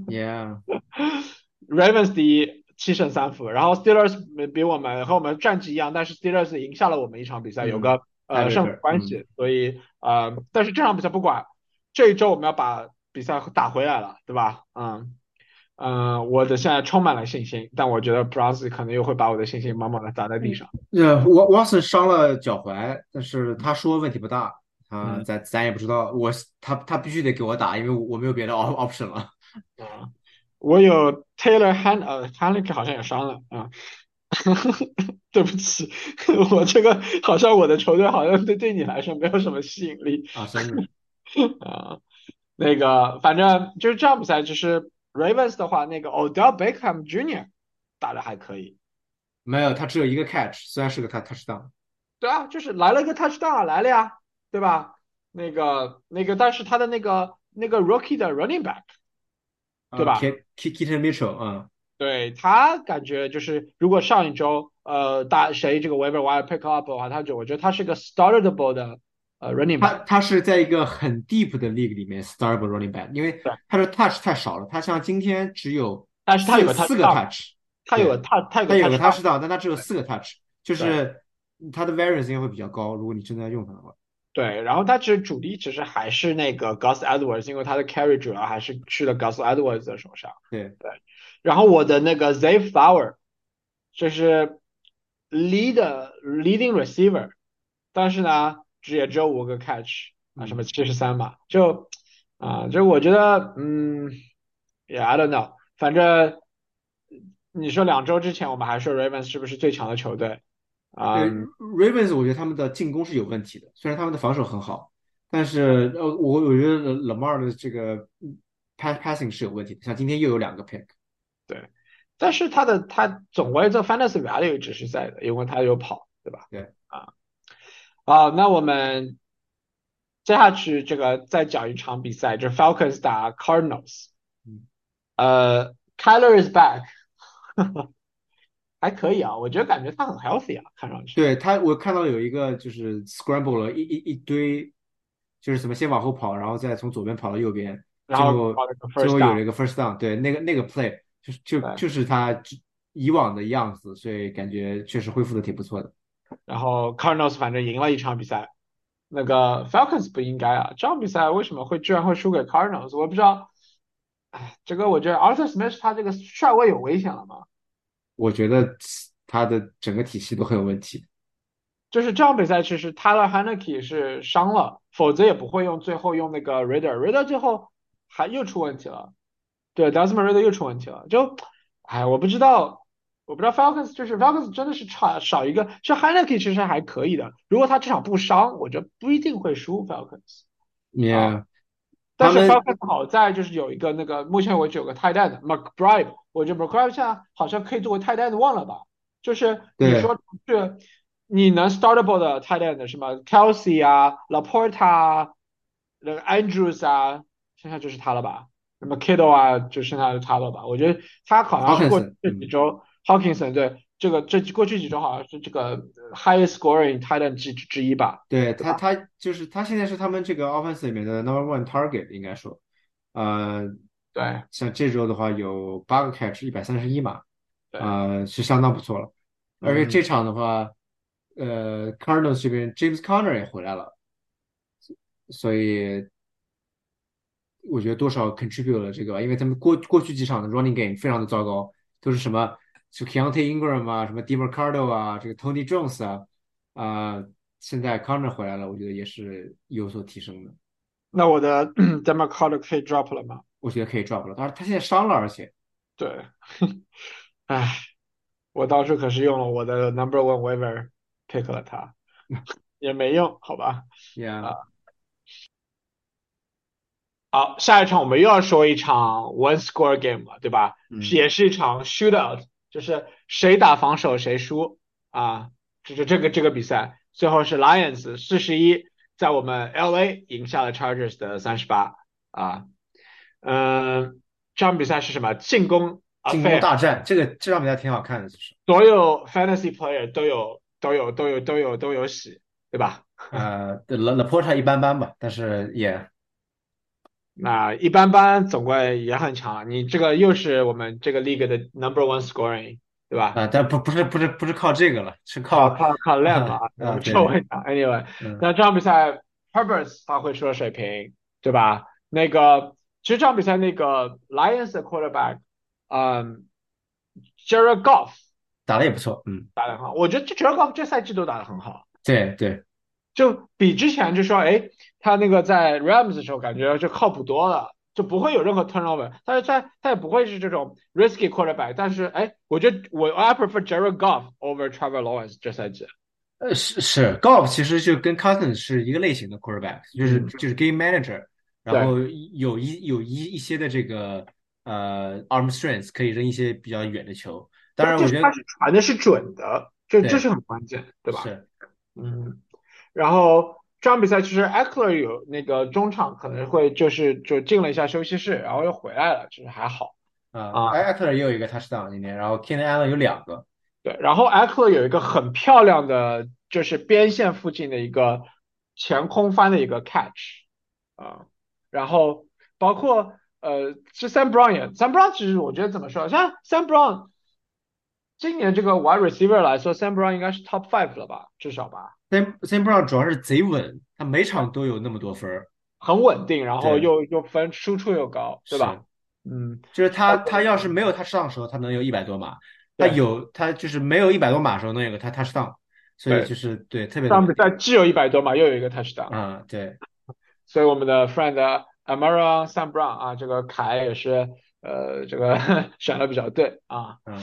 Yeah，Ravens [laughs] 第一，七胜三负，然后 Steelers 比我们和我们战绩一样，但是 Steelers 赢下了我们一场比赛，嗯有个呃胜负关系，所以呃，但是这场比赛不管，这一周我们要把比赛打回来了，对吧？嗯嗯、呃我的现在充满了信心，但我觉得 Browns 可能又会把我的信心猛猛的砸在地上。呃，Wa-，Watson 伤了脚踝，但是他说问题不大，他嗯咱咱也不知道，我他他必须得给我打，因为我没有别的 op option 了。[laughs] 啊，我有 Taylor Han 呃 Haneke 好像也伤了啊，[laughs] 对不起，[laughs] 我这个好像我的球队好像对对你来说没有什么吸引力啊，真的，啊，那个反正就是这场比赛，就是 Ravens 的话，那个 Odell Beckham Jr. 打的还可以，没有，他只有一个 catch，虽然是个他 touchdown。对啊，就是来了一个 touchdown 来了呀，对吧？那个那个，但是他的那个那个 rookie 的 running back。对吧？K K Kitten Mitchell，嗯，对他感觉就是，如果上一周呃大谁这个 waiver wire pick up 的话，他就我觉得他是个 startable 的呃 running 他 back。他是在一个很 deep 的 league 里面 startable running back，因为他的 touch 太少了，他像今天只有但是他有四四个 touch，他有个他他有个他有个 touchdown touchdown，但他只有四个 touch，就是他的 variance 应该会比较高，如果你真的要用他的话。对，然后他其实主力其实还是那个 Gus Edwards，因为他的 carry 主要还是去了 Gus Edwards 的手上。对对，然后我的那个 Zay Flower 就是 lead leading receiver，但是呢只也只有五个 catch 啊，嗯什么七十三嘛，就啊，就我觉得嗯，yeah I don't know，反正你说两周之前我们还说 Ravens 是不是最强的球队啊？对 Ravens，我觉得他们的进攻是有问题的，虽然他们的防守很好，但是呃，我我觉得 Lamar 的这个 pass passing 是有问题的，像今天又有两个 pick。但是他的他总归这 fantasy value 只是在的，因为他有跑，对吧？对啊，好，那我们接下去这个再讲一场比赛，就是 Falcons 打 Cardinals。嗯，呃，Kyler is back，[laughs] 还可以啊，我觉得感觉他很 healthy 啊，看上去。对他，我看到有一个就是 scramble 了一一一堆，就是什么先往后跑，然后再从左边跑到右边，然后最后有了一个 first down，对，那个那个 play 就是就就是他之以往的样子，所以感觉确实恢复的挺不错的。然后 Cardinals 反正赢了一场比赛，那个 Falcons 不应该啊，这场比赛为什么会居然会输给 Cardinals？我不知道。哎，这个我觉得 Arthur Smith 他这个帅位有危险了吗？我觉得他的整个体系都很有问题。就是这场比赛其实 Tyler Haneke 是伤了，否则也不会用最后用那个 Reader，Reader 最后还又出问题了，对 Desmond Reader 又出问题了，就哎我不知道，我不知道 Falcons 就是 Falcons 真的是差少一个，是 Haneke 其实还可以的，如果他这场不伤，我觉得不一定会输 Falcons。Yeah，但是 Falcons 好在就是有一个那个目前为止有个 tight end McBride，我觉得 McBride 现在好像可以作为 tight end 忘了吧？就是你对说是你能 startable 的 tight end 什么 Kelsey 啊、Laporta 啊、那个 Andrews 啊，剩下就是他了吧？什么 Kittle 啊，就剩下就他了吧？我觉得他好像是过这几周 Hawkinson 对这个这过去几周好像是这个 highest scoring tight end 之之一吧？对他，他就是他现在是他们这个 offense 里面的 number one target，应该说，呃，对像这周的话有八个 catch，一百三十一码，对呃，是相当不错了。而且嗯这场的话，呃，Cardinals 这边 James Conner 也回来了，所以我觉得多少 contribute 了这个吧，因为他们过过去几场的 running game 非常的糟糕，都是什么就 Keontae Ingram 啊，什么 DeMarcado 啊，这个 Tony Jones 啊，啊、现在 Conner 回来了，我觉得也是有所提升的，那我的 Demar Carter 可以 drop 了吗？我觉得可以 drop 了。但是他现在伤了，而且对，唉，我当时可是用了我的 number one waiver pick 了他，也没用，好吧。，Yeah，好，下一场我们又要说一场 one score game 了，对吧？也是一场 shootout，就是谁打防守谁输啊，就是这个这个比赛，最后是 Lions 四十一在我们 LA 赢下了 Chargers 的三十八啊，嗯，这场比赛是什么？进攻进攻大战，这个这场比赛挺好看的，其实。所有 fantasy player 都有都有都有都有都有喜，对对吧？呃，La Laporta 一般般吧，但是也那一般般，总归也很强。你这个又是我们这个 league 的 number one scoring，对吧？啊，但不不是不是不是靠这个了，是靠靠靠靠 lamb 啊，[laughs] 啊对这我很强。Anyway，嗯那这场比赛 Herbert 发挥出了水平，对吧？那个其实这场比赛那个 Lions 的 quarterback，嗯，Jared Goff 打的也不错，嗯，打的很好，我觉得这 Jared Goff 这赛季都打的很好。对对就比之前就说，哎，他那个在 Rams 的时候感觉就靠谱多了，就不会有任何 turnover，但是他他也不会是这种 risky quarterback，但是哎，我觉得我 I prefer Jared Goff over Trevor Lawrence 这赛季。呃是是 Golf 其实就跟 Cousins 是一个类型的 quarterback，就是嗯就是 game manager，然后有一有一一些的这个呃 arm strength 可以扔一些比较远的球，当然我觉得他是传的是准的，这对这是很关键，对吧？是嗯，然后这场比赛其实 Eckler 有那个中场可能会就是就进了一下休息室，然后又回来了，其实还好。啊啊。艾克尔也有一个 touchdown 今天，然后 Keenan Allen 有两个，对，然后 Eckler 有一个很漂亮的，就是边线附近的一个前空翻的一个 catch 啊，然后包括呃，是 Sam Brown 也，Sam Brown 其实我觉得怎么说，像 Sam Brown 今年这个 wide receiver 来说，Sam Brown 应该是 top five 了吧，至少吧，Sam Sam Brown 主要是贼稳，他每场都有那么多分儿，很稳定，然后又又分输出又高，对吧？嗯，就是他他要是没有他上的时候，他能有一百多码，他有他就是没有一百多码的时候能有个他 touchdown，所以就是对特别上比既有一百多码，又有一个 touchdown，啊，对，[laughs] 所以我们的 friend Amara Sam Brown 啊，这个凯也是呃这个 [laughs] 选的比较对啊。嗯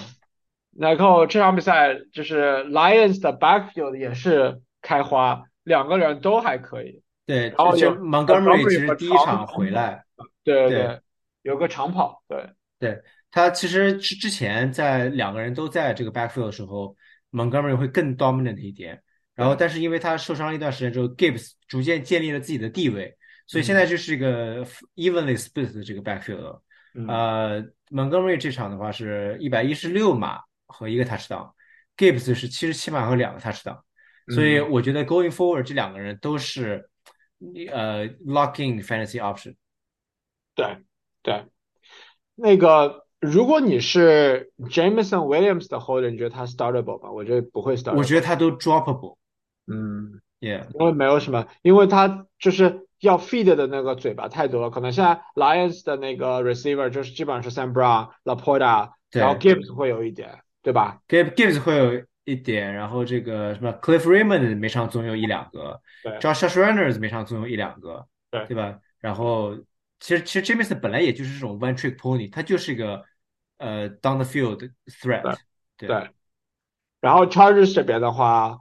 然后这场比赛就是 Lions 的 backfield 也是开花，两个人都还可以。对，就然后就 Montgomery 其实第一场回来，对对对，有个长跑，对。对他其实之之前在两个人都在这个 backfield 的时候，Montgomery 会更 dominant 一点。然后，但是因为他受伤了一段时间之后，Gibbs 逐渐建立了自己的地位，所以现在就是一个 evenly split 的这个 backfield。嗯。呃，Montgomery 这场的话是一百一十六码和一个 touchdown，Gibbs 是七十七码和两个 touchdown，所以嗯我觉得 going forward 这两个人都是呃 locking fantasy option。对对。那个如果你是 Jameson Williams 的 holder，你觉得他 startable 吗？我觉得不会 startable。我觉得他都 droppable。嗯，Yeah，因为没有什么，因为他就是要 feed 的那个嘴巴太多了，可能现在 Lions 的那个 receiver 就是基本上是 Sam Brown、Laporta，然后 Gibbs 会有一点，对吧？Gibbs Gibbs 会有一点，然后这个什么 Cliff Raymond 每场总有一两个对，Josh Reynolds 每场总有一两个，对对吧？然后其实其实 Jameson 本来也就是这种 one trick pony，他就是一个呃 down the field threat，对对。然后 Chargers 这边的话，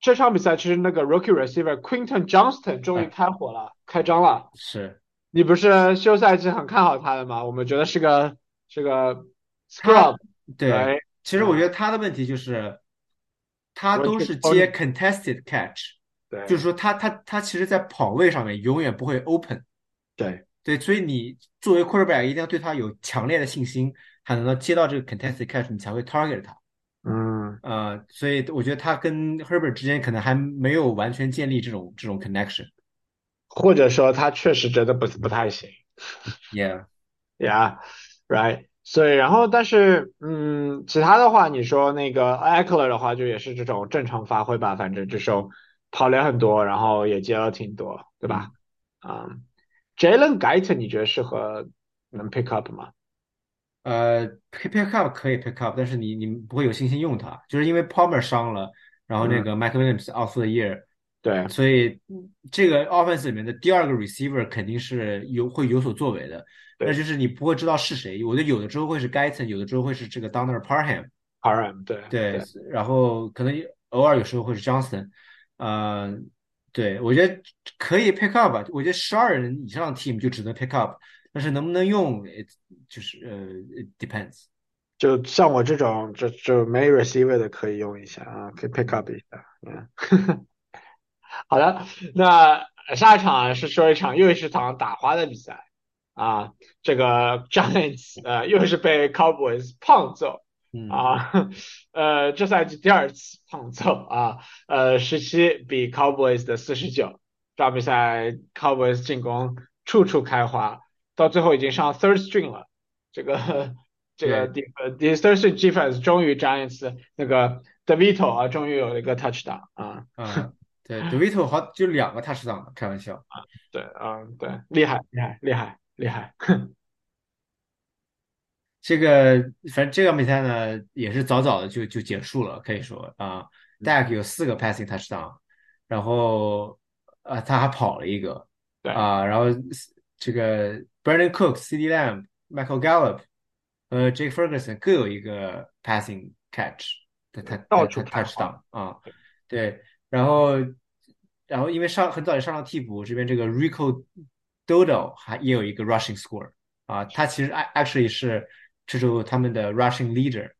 这场比赛其实那个 rookie receiver Quinton Johnston 终于哎开火了，开张了。是你不是休赛季很看好他的吗？我们觉得是个是个 scrub，对。其实我觉得他的问题就是他都是接 contested catch，对就是说他他他其实在跑位上面永远不会 open。对对，所以你作为 quarterback 一定要对他有强烈的信心，才能够接到这个 contested catch，你才会 target 他。嗯，呃，所以我觉得他跟 Herbert 之间可能还没有完全建立这种这种 connection。或者说他确实真的不不太行。Yeah，Yeah，right。[laughs] 所以，然后，但是，嗯，其他的话，你说那个 Eckler 的话，就也是这种正常发挥吧，反正这种跑了很多，然后也接了挺多，对吧？嗯，Jalen Guyton 你觉得适合能 pick up 吗？呃，pick pick up 可以 pick up，但是你你不会有信心用它，就是因为 Palmer 伤了，然后那嗯个 Mike Williams for the year，对，所以这个 offense 里面的第二个 receiver 肯定是有会有所作为的，对那就是你不会知道是谁。我觉得有的时候会是 Guyton，有的时候会是这个 Donner Parham，RM 对对，然后可能偶尔有时候会是 Johnston，呃，对，我觉得可以 pick up 吧。我觉得十二人以上的 team 就只能 pick up，但是能不能用，it 就是呃，it depends。就像我这种就就没 receiver 的可以用一下啊，可以 pick up 一下。嗯，[laughs] 好的，那下一场是说一场又是场打花的比赛啊，这个 Giants 呃又是被 Cowboys 胖揍啊，呃，这赛季第二次胖揍啊，呃，十七比 Cowboys 的四十九，这场比赛 Cowboys 进攻处处开花，到最后已经上 third string 了，这个这个第呃第 third string defense 终于 Giants 那个 Devito 啊，终于有了一个 touchdown 啊，啊，对，Devito 好就两个 touchdown，开玩笑啊，对，嗯，对，厉害厉害厉害厉害。这个反正这个比赛呢，也是早早的就就结束了，可以说啊，Dak 有四个 passing touchdown，然后啊他还跑了一个，对啊，然后这个 Brandon Cook、C.D. Lamb、Michael Gallup 和 Jake Ferguson 各有一个 passing catch，他他到处 touchdown 啊，对，然后然后因为上很早就上了替补，这边这个 Rico Dodo 还也有一个 rushing score 啊，他其实 actually 是。这是他们的 rushing leader，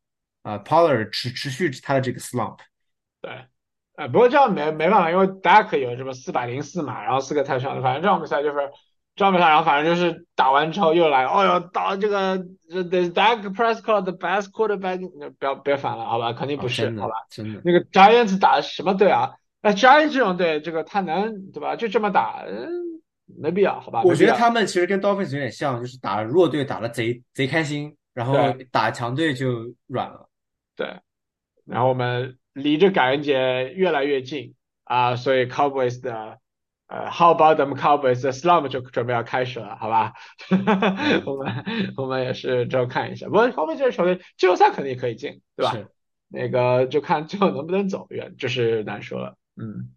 啊，Pollard 持持续他的这个 slump，对，呃，不过这样没没办法，因为 Dak 有什么四百零四码，然后四个太上，反正这场比赛就是这场比赛，然后反正就是打完之后又来，哦哟，打这个 the Dak Prescott the best quarterback，不要别反了，好吧，肯定不是，好吧，真的，那个 Giants 打什么队啊？那 Giants 这种队，这个他能对吧？就这么打，嗯，没必要，好吧？我觉得他们其实跟 Dolphins 有点像，就是打弱队打的贼贼开心。然后打强队就软了，对。然后我们离着感恩节越来越近啊，所以 Cowboys 的呃，How about them Cowboys 的 Slump 就准备要开始了，好吧？[laughs] 我们我们也是之后看一下。不过 Cowboys 这球队季后赛肯定可以进，对吧？那个就看最后能不能走远，就是难说了。嗯。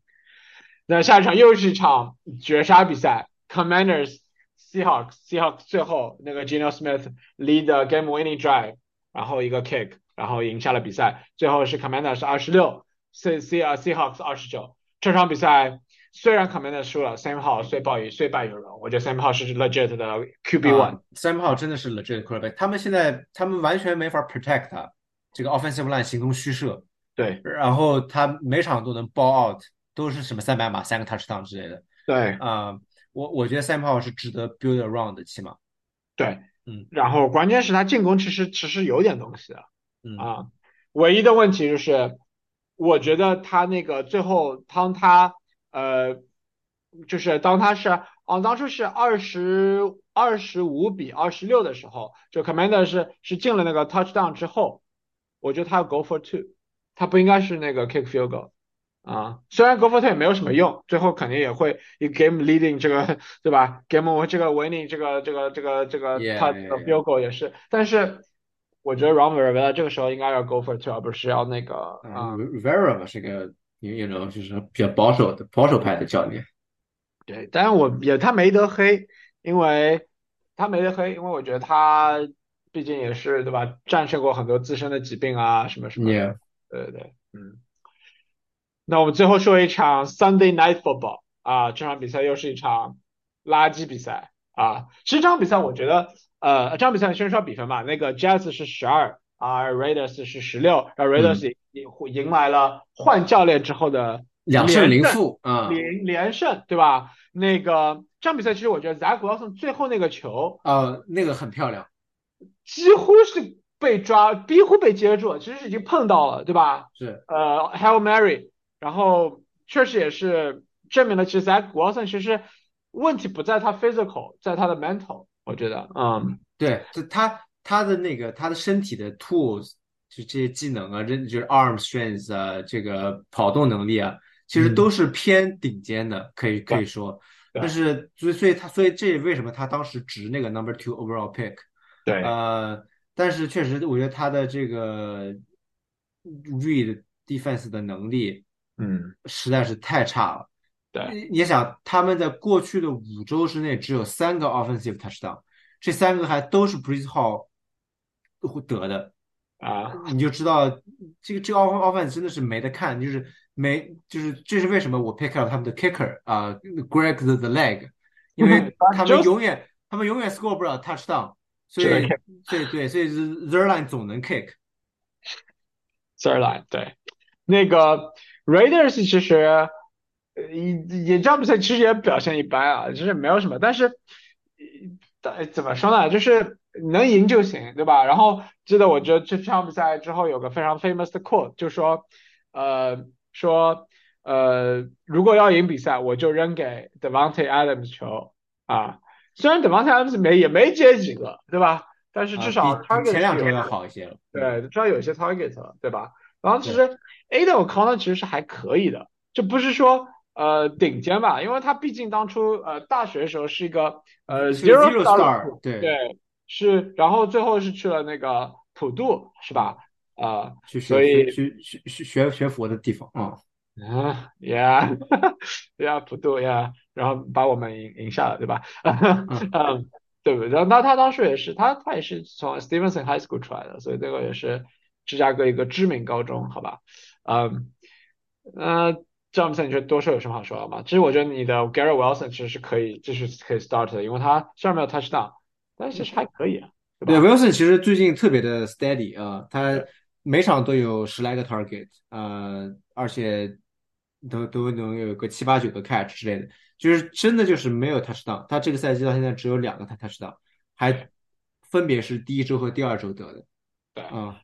那下一场又是一场绝杀比赛，Commanders。Seahawks，Seahawks 最后那个 Geno Smith lead game winning drive，然后一个 kick，然后赢下了比赛。最后是 Commanders 二十六，C C 啊 Seahawks 二十九。这场比赛虽然 Commanders 输了，Sam Howell 虽败虽败犹荣，我觉得 Sam Howell 是 legit 的 QB one。Sam Howell 真的是 legit quarterback。他们现在他们完全没法 protect 他，这个 offensive line 形同虚设。对，然后他每场都能 ball out，都是什么三百码、三个 touchdown 之类的。对，啊。我我觉得 Sam Howell 是值得 build around 的，起码，对，嗯，然后关键是他进攻其实其实有点东西的，嗯啊，唯一的问题就是，我觉得他那个最后当他呃，就是当他是哦当初是二十二十五比二十六的时候，就 Commander 是是进了那个 touchdown 之后，我觉得他要 go for two，他不应该是那个 kick field goal。啊，虽然 Go for Two 没有什么用，最后肯定也会以 Game Leading 这个，对吧？Game 这个 Winning 这个这个这个这个他的 Field Goal 也是，但是我觉得 Ron Rivera 这个时候应该要 Go for Two，而不是要那个啊。Rivera 是个，you know，就是比较保守的保守派的教练。对，但是我也他没得黑，因为他没得黑，因为我觉得他毕竟也是对吧？战胜过很多自身的疾病啊，什么什么。Yeah，对对，嗯。那我们最后说一场 Sunday Night Football 啊，这场比赛又是一场垃圾比赛啊。其实这场比赛我觉得，呃，这场比赛先说比分吧。那个 Jazz 是十二，啊 Raiders 是十六，然后 Raiders 迎迎来了换教练之后的两胜零负啊，连连胜对吧？那个这场比赛其实我觉得 Zach Wilson 最后那个球呃，那个很漂亮，几乎是被抓，几乎被接住，其实是已经碰到了对吧？是呃 Hail Mary。然后确实也是证明了，其实 Zach Wilson 其实问题不在他 physical，在他的 mental。我觉得，嗯，对，就他他的那个他的身体的 tools，就这些技能啊，这就是 arm strength 啊，这个跑动能力啊，其实都是偏顶尖的，可以可以说。但是，所以所以他所以这也为什么他当时值那个 number two overall pick。对，呃，但是确实，我觉得他的这个 read defense 的能力。嗯，实在是太差了。对，你想他们在过去的五周之内只有三个 offensive touchdown，这三个还都是 Breeze Hall 得的啊，你就知道这个这个 offense 真的是没得看，就是没就是这是为什么我 pick up 他们的 kicker 啊，Greg the the leg，因为他们永远他们永远 score 不了 touchdown，所以对对，所以 Zerline 总能 kick，Zerline 对那个。Raiders 其实，也，也这场比赛其实也表现一般啊，其实没有什么。但是，呃，怎么说呢？就是能赢就行，对吧？然后记得我觉得这场比赛之后有个非常 famous 的 quote，就说，呃，说，呃，如果要赢比赛，我就扔给 Devante Adams 球啊。虽然 Devante Adams 没也没接几个，对吧？但是至少 target 前两周要好一些了。对，至少有些 target 了，对吧？然后其实 Adam Connor 其实是还可以的，就不是说呃顶尖吧，因为他毕竟当初呃大学的时候是一个呃 zero star，对对是，然后最后是去了那个普渡是吧？啊，去所以学学学学学佛的地方啊。[laughs] 啊，Yeah，Yeah，[laughs] 普渡 Yeah，然后把我们赢赢下了，对吧？[laughs] 嗯，对不对？然后他他当时也是他他也是从 Stevenson High School 出来的，所以这个也是。芝加哥一个知名高中，好吧，嗯，呃，詹姆斯，你觉得多数有什么好说的吗？其实我觉得你的 Gary Wilson 其实是可以，继续可以 start 的，因为他虽然没有 touchdown，但是其实还可以啊，对吧？Wilson 其实最近特别的 steady 啊，他每场都有十来个 target，呃，而且都都能有个七八九个 catch 之类的，就是真的就是没有 touchdown，他这个赛季到现在只有两个 touchdown，还分别是第一周和第二周得的，对啊。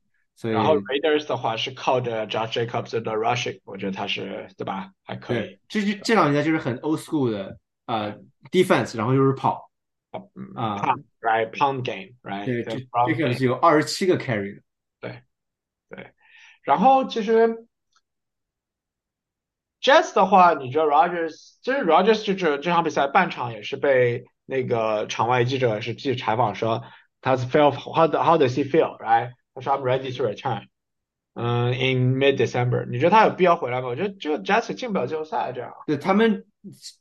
然后 Raiders 的话是靠着 Josh Jacobs 的 rushing，我觉得他是对吧？还可以。这就这场比赛就是很 old school 的呃 defense，然后又是跑啊，right pound game，right。对，这这个是有二十七个 carry 的。对对。然后其实 Jets 的话，你觉得 Rogers 其实 Rogers 就这这场比赛半场也是被那个场外记者是记者采访说他是 feel how how does he feel，right？他说 I'm ready to return，嗯，in mid December，你觉得他有必要回来吗？我觉得就 Jets 进不了季后赛这样。对他们，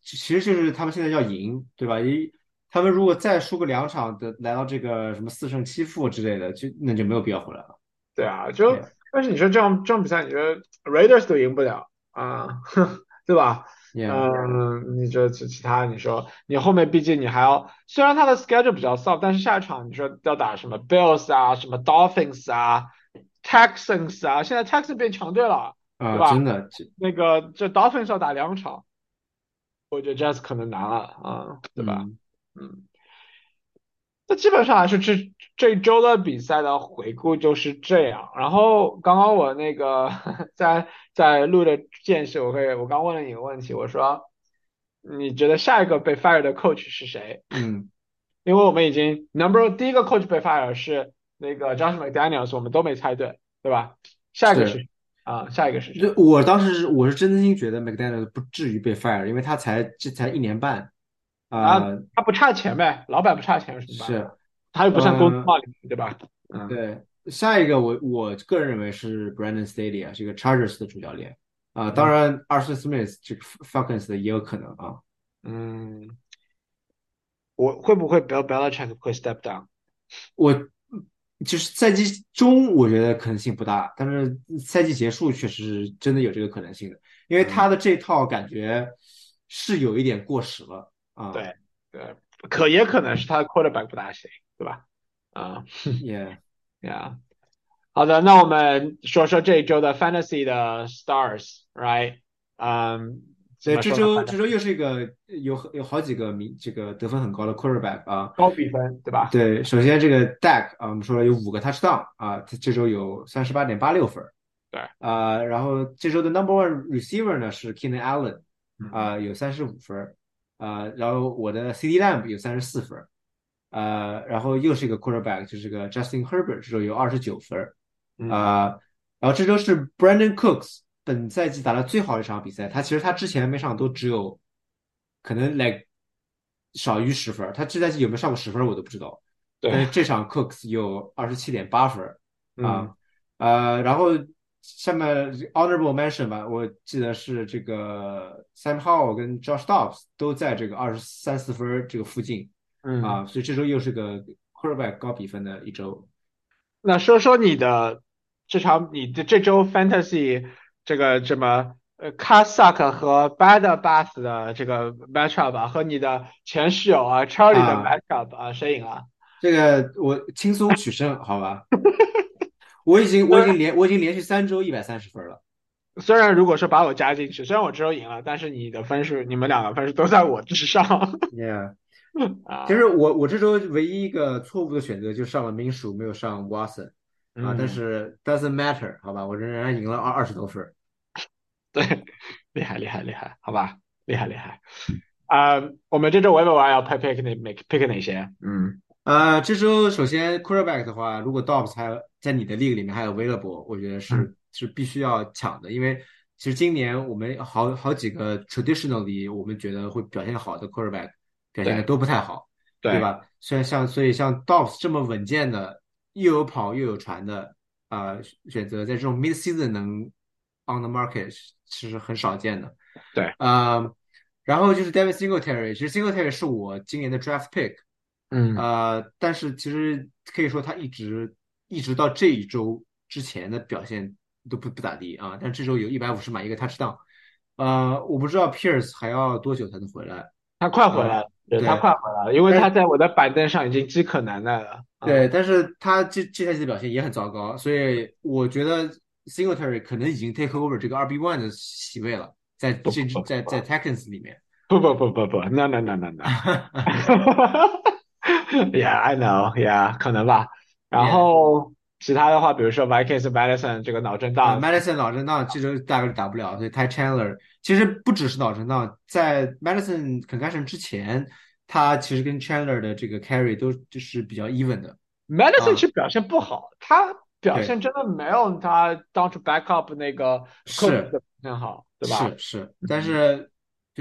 其实就是他们现在要赢，对吧？一他们如果再输个两场的，来到这个什么四胜七负之类的，就那就没有必要回来了。对啊，就但是你说这样这样比赛，你觉得 Raiders 都赢不了啊，[laughs] 对吧？嗯，你这其其他你说你后面毕竟你还要，虽然他的 schedule 比较 soft，但是下一场你说要打什么 Bills 啊，什么 Dolphins 啊，Texans 啊，现在 Texans 变强队了，对吧？真的，那个这 Dolphins 要打两场，我觉得 Jazz 可能难了啊，对吧？嗯。那基本上还是这这周的比赛的回顾就是这样。然后刚刚我那个在在录的间隙，我会我刚问了你个问题，我说你觉得下一个被 fire 的 coach 是谁？嗯，因为我们已经 number 第一个 coach 被 fire 是那个 Josh McDaniels，我们都没猜对，对吧？下一个是啊，下一个是谁？我当时是我是真心觉得 McDaniels 不至于被 fire，因为他才这才一年半。啊，他不差钱呗，老板不差钱是吧？是，他又不像公司化里面，对吧？嗯，对。下一个我我个人认为是 Brandon Staley 啊，是一个 Chargers 的主教练啊。当然，Arthur Smith 这个 Falcons 的也有可能啊。嗯，我会不会 Bill Belichick 会 step down？我就是赛季中我觉得可能性不大，但是赛季结束确实真的有这个可能性的，因为他的这套感觉是有一点过时了。啊，对对，可也可能是他的 quarterback 不大行，对吧？啊，Yeah，Yeah，[laughs] 好的，那我们说说这一周的 fantasy 的 stars，right？嗯，所以这周这周又是一个有有好几个名这个得分很高的 quarterback 啊，高比分，对吧？对，首先这个 Dak 啊，我们说了有五个 touchdown 啊，他这周有三十八点八六分，对，啊，然后这周的 number one receiver 呢是 Keenan Allen，啊，有三十五分。呃，然后我的 CD Lamb 有三十四分，呃，然后又是一个 quarterback，就是个 Justin Herbert，这周有二十九分，啊，然后这周是 Brandon Cooks 本赛季打的最好一场比赛，他其实他之前每场都只有可能 like 少于十分，他这赛季有没有上过十分我都不知道，但是这场 Cooks 有二十七点八分，啊，呃，然后。下面 honorable mention 吧，我记得是这个 Sam Howell 跟 Josh Dobbs 都在这个二十三四分这个附近，嗯啊，所以这周又是个 quarterback 高比分的一周。那说说你的这场，你的这周 fantasy 这个什么呃 c a s a k 和 Bad Bath 的这个 matchup 吧，和你的前室友啊 Charlie 的 matchup 啊，谁赢啊？这个我轻松取胜，好吧。我已经我已经连我已经连续三周一百三十分了。虽然如果说把我加进去，虽然我只有赢了，但是你的分数，你们两个分数都在我之上。Yeah，[laughs] 啊，其实我我这周唯一一个错误的选择就上了民署，没有上 Watson 啊，但嗯，是 doesn't matter，好吧，我仍然赢了二二十多分。[laughs] 对，厉害厉害厉害，好吧，厉害厉害。啊、我们这周 e b 玩要 pick pick 哪 pick pick 哪些？嗯，呃，这周首先 quarterback 的话，如果 Dobbs 还有在你的 league 里面还有 available，我觉得嗯是是必须要抢的，因为其实今年我们好好几个 traditionally 我们觉得会表现好的 quarterback 表现的都不太好，对对吧？虽然像所以像 Dobbs 这么稳健的，又有跑又有传的，啊、选择在这种 mid season 能 on the market 是是很少见的。对，啊、然后就是 Devin Singletary，其实 Singletary 是我今年的 draft pick。嗯呃，但是其实可以说他一直一直到这一周之前的表现都不不咋地啊，但这周有一百五十码一个 touchdown，呃，我不知道 Pierce 还要多久才能回来他快回来啊？了，对对他快回来了，因为但他在我的板凳上已经饥渴难耐了。啊对，但是他这这赛季的表现也很糟糕，所以我觉得 Singletary 可能已经 take over 这个二 b one 的席位了，在在在 Texans 里面。不不不不不，no no no no no。Yeah, I know. Yeah，可能吧。然后其他的话，比如说 Vikings Madison 这个脑震啊荡，，Madison 脑震荡这周大概率打不了，所以 Ty Chandler 其实不只是脑震荡，在 Madison concussion 之前，他其实跟 Chandler 的这个 carry 都就是比较 even 的。Madison 啊其实表现不好，他表对现真的没有他当初 backup 那个是 Cook 的表现好，对吧？是是，但是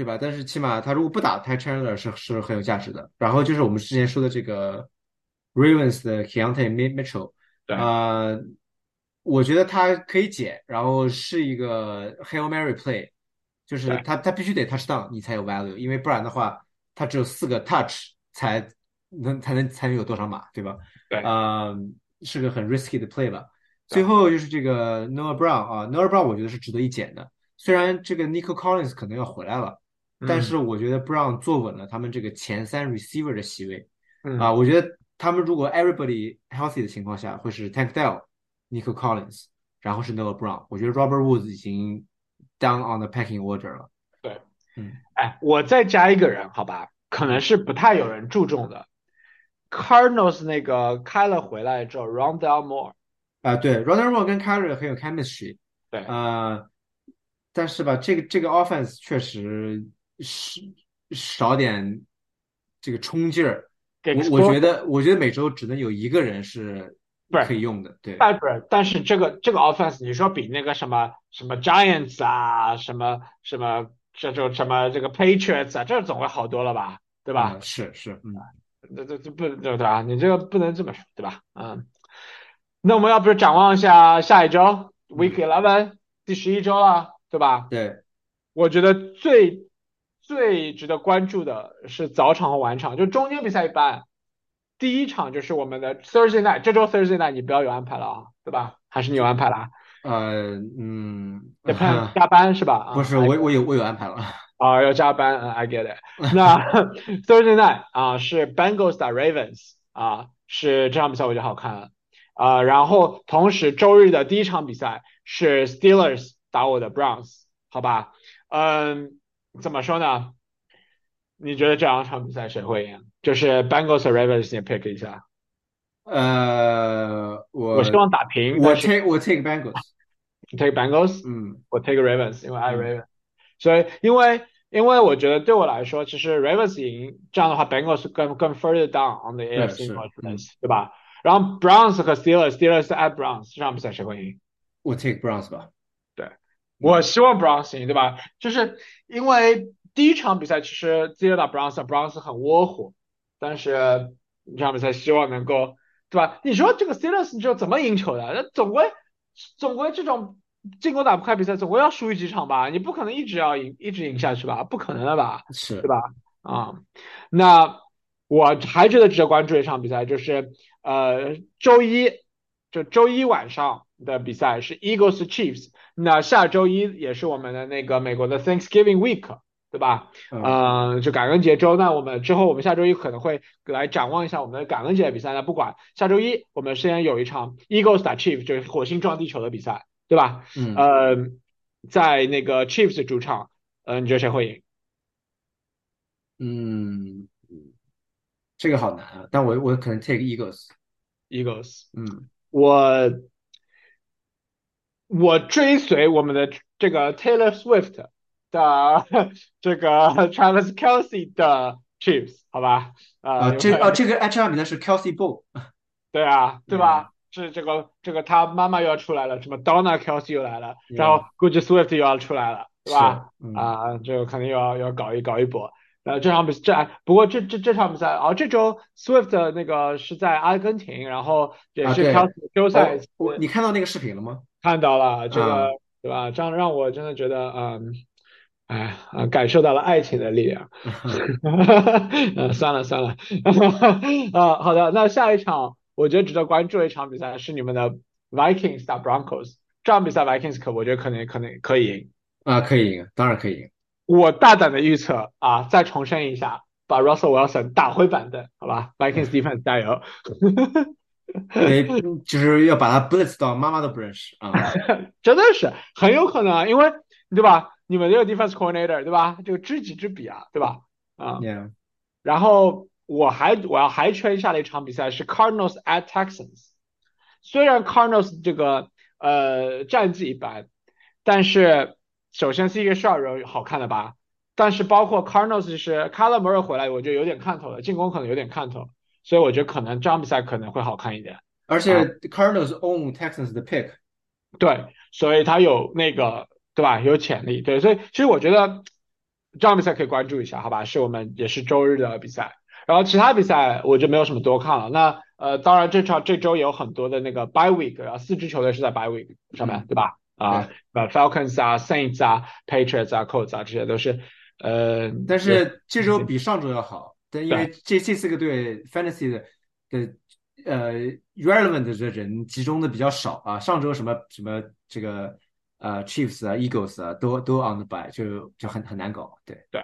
对吧？但是起码他如果不打 Ty Chandler 是是很有价值的。然后就是我们之前说的这个 Ravens 的 Keontae Mitchell，对呃，我觉得他可以解，然后是一个 Hail Mary play，就是对他他必须得 touchdown 你才有 value，因为不然的话，他只有四个 touch 才能才能才能有多少码，对吧？对呃，是个很 risky 的 play 吧。最后就是这个 Noah Brown 啊，Noah Brown 我觉得是值得一捡的。虽然这个 Nico Collins 可能要回来了，但嗯是我觉得 Brown 坐稳了他们这个前三 receiver 的席位嗯啊。我觉得他们如果 everybody healthy 的情况下，会是 Tank Dell、Nico Collins，然后是 Noah Brown。我觉得 Robert Woods 已经 down on the packing order 了。对，嗯，哎，我再加一个人，好吧？可能是不太有人注重的，Cardinals 那个开了回来之后，Rondell Moore，啊，对 r o n a l d Moore 跟 Kyler 很有 chemistry，对呃，但是吧，这个这个 offense 确实是少点这个冲劲儿。给我我觉得，我觉得每周只能有一个人是可以用的，对，但不是，但是这个这个 offense，你说比那个什么什么 Giants 啊，什么什么这种什么这个 Patriots 啊，这总会好多了吧，对吧？嗯是是，嗯，这这这不对吧？你这个不能这么说，对吧？嗯，那我们要不是展望一下下一周 Week Eleven 第十一周了，对吧？对，我觉得最最值得关注的是早场和晚场，就中间比赛一般。第一场就是我们的 Thursday night，这周 Thursday night 你不要有安排了啊，对吧？还是你有安排了啊？呃，嗯，得看加班是吧？啊 [laughs] 不是，我我有我有安排了，[laughs] 啊，要加班，嗯，I get it。那 [laughs] Thursday night 啊是 Bengals 打 Ravens 啊，是这场比赛我觉得好看了啊。然后同时周日的第一场比赛是 Steelers 打我的 Browns，好吧？嗯，怎么说呢？你觉得这两场比赛谁会赢？就是 Bengals 和 Ravens，你 pick 一下。呃，我我希望打平，我 take 我 take Bengals，你 take Bengals，嗯我 take Ravens，因为爱嗯 Ravens，、所以因为因为我觉得对我来说，其实 Ravens 赢这样的话，Bengals 更更 further down on the 对 AFC 是 Northwest，、对吧？然后 Browns 和 Steelers，Steelers at Browns 这场比赛谁会赢？我 take Browns 吧，我希望 Browns 赢，对吧？就是因为第一场比赛其实 Steelers 打 Browns，Browns 很窝火，但是这场比赛希望能够，对吧？你说这个 Steelers 你就怎么赢球的？那总归总归这种进攻打不开比赛，总归要输几场吧？你不可能一直要赢，一直赢下去吧？不可能的吧？是对吧？啊、那我还觉得值得关注的一场比赛就是呃周一，就周一晚上的比赛是 Eagles Chiefs。那下周一也是我们的那个美国的 Thanksgiving Week，对吧？嗯呃，就感恩节周。那我们之后我们下周一可能会来展望一下我们的感恩节的比赛。那不管下周一我们先有一场 Eagles 打 Chiefs，就是火星撞地球的比赛，对吧？嗯呃，在那个 Chiefs 主场，呃，你觉得谁会赢？嗯，这个好难啊，但我我可能 take Eagles。Eagles，嗯，我我追随我们的这个 Taylor Swift 的 [laughs] 这个 Travis Kelsey 的 Chiefs，好吧？啊、这啊这个哎这场比赛是 Kelsey Bowl。[laughs] 对啊，对吧？是这个这个他妈妈又要出来了，什么 Donna Kelsey 又来了，然后估计 Swift 又要出来了，对吧？啊，这个肯定又要要搞一搞一波。呃，这场比赛这不过这这这场比赛啊，这周 Swift 那个是在阿根廷，然后也是 Kelsey 休赛哦我你看到那个视频了吗？看到了这个，啊对吧？这样让我真的觉得，嗯，哎啊，感受到了爱情的力量。[laughs] 呃，算了算了，[laughs] 啊，好的，那下一场我觉得值得关注的一场比赛是你们的 Vikings 打 Broncos，这场比赛 Vikings 可我觉得可能可能可以赢。啊，可以赢，当然可以赢。我大胆的预测啊，再重申一下，把 Russell Wilson 打回板凳，好吧？Vikings defense 加油。对，[laughs] 就是要把他 blitz 到妈妈都不认识啊。[laughs] 真的是很有可能啊，因为对吧？你们这个 defense coordinator 对吧？这个知己知彼啊，对吧？啊、然后我还我要还圈下的一场比赛是 Cardinals at Texans。虽然 Cardinals 这个呃战绩一般，但是首先 C 个 s h a r 好看的吧？但是包括 Cardinals 就是 c a l a m u r 回来，我觉得有点看头了，进攻可能有点看头，所以我觉得可能这场比赛可能会好看一点。而且 Cardinals own Texans 的 pick。对，所以他有那个，对吧？有潜力，对，所以其实我觉得这场比赛可以关注一下，好吧？是我们也是周日的比赛，然后其他比赛我就没有什么多看了。那呃，当然这场这周有很多的那个 bye week，然后四支球队是在 bye week 上面，对吧？啊，呃，Falcons 啊，Saints 啊，Patriots 啊，Colts 啊，这些都是呃，但是这周比上周要好，但因为这这四个队 fantasy 的的呃 relevant 的人集中的比较少啊。上周什么什么这个呃 Chiefs 啊 Eagles 啊都都 on the by，就就很很难搞。对对，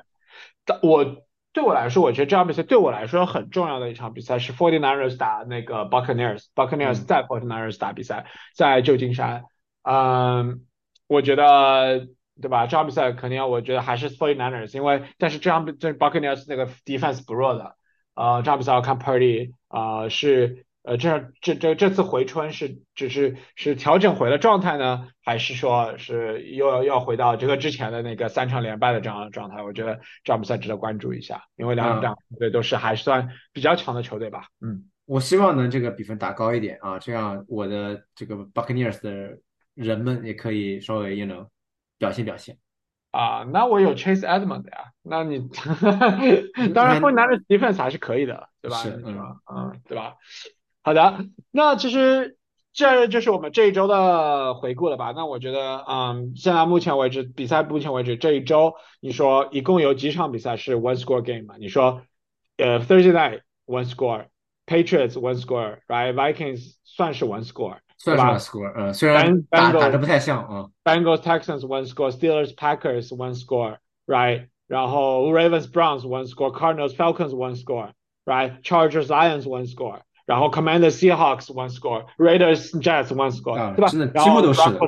但我对我来说，我觉得这场比赛对我来说很重要的一场比赛是 Forty Niners 打那个 Buccaneers，Buccaneers 嗯在 Forty Niners 打比赛，在旧金山。嗯，我觉得对吧？这场比赛肯定要，我觉得还是 Forty Niners，因为但是这场这 Buccaneers 那个 defense 不弱的，呃，这场比赛要看 Purdy 啊、是呃这这这这次回春是只是是调整回了状态呢，还是说是又要要回到这个之前的那个三场连败的这样的状态？我觉得这场比赛值得关注一下，因为两嗯两球队都是还算比较强的球队吧。嗯，我希望能这个比分打高一点啊，这样我的这个 Buccaneers 的人们也可以稍微 you know 表现表现。啊，那我有 Chase Edmond 的呀，那你当然 Forty Niners defense 还是可以的，对吧？是你说嗯，对吧？好的，那其实这就是我们这一周的回顾了吧？那我觉得，嗯，现在目前为止，比赛目前为止这一周，你说一共有几场比赛是 one score game 嘛？你说，呃，Thursday night one score，Patriots one score，right？Vikings 算是 one score，算吧 one score，嗯，虽然打打的不太像啊。Bengals Texans one score, Steelers Packers one score, right? 然后 Ravens Browns one score, Cardinals Falcons one score, right? Chargers Lions one score, 然后 Commanders Seahawks one score, Raiders Jets one score，、啊对吧？真的几乎都是的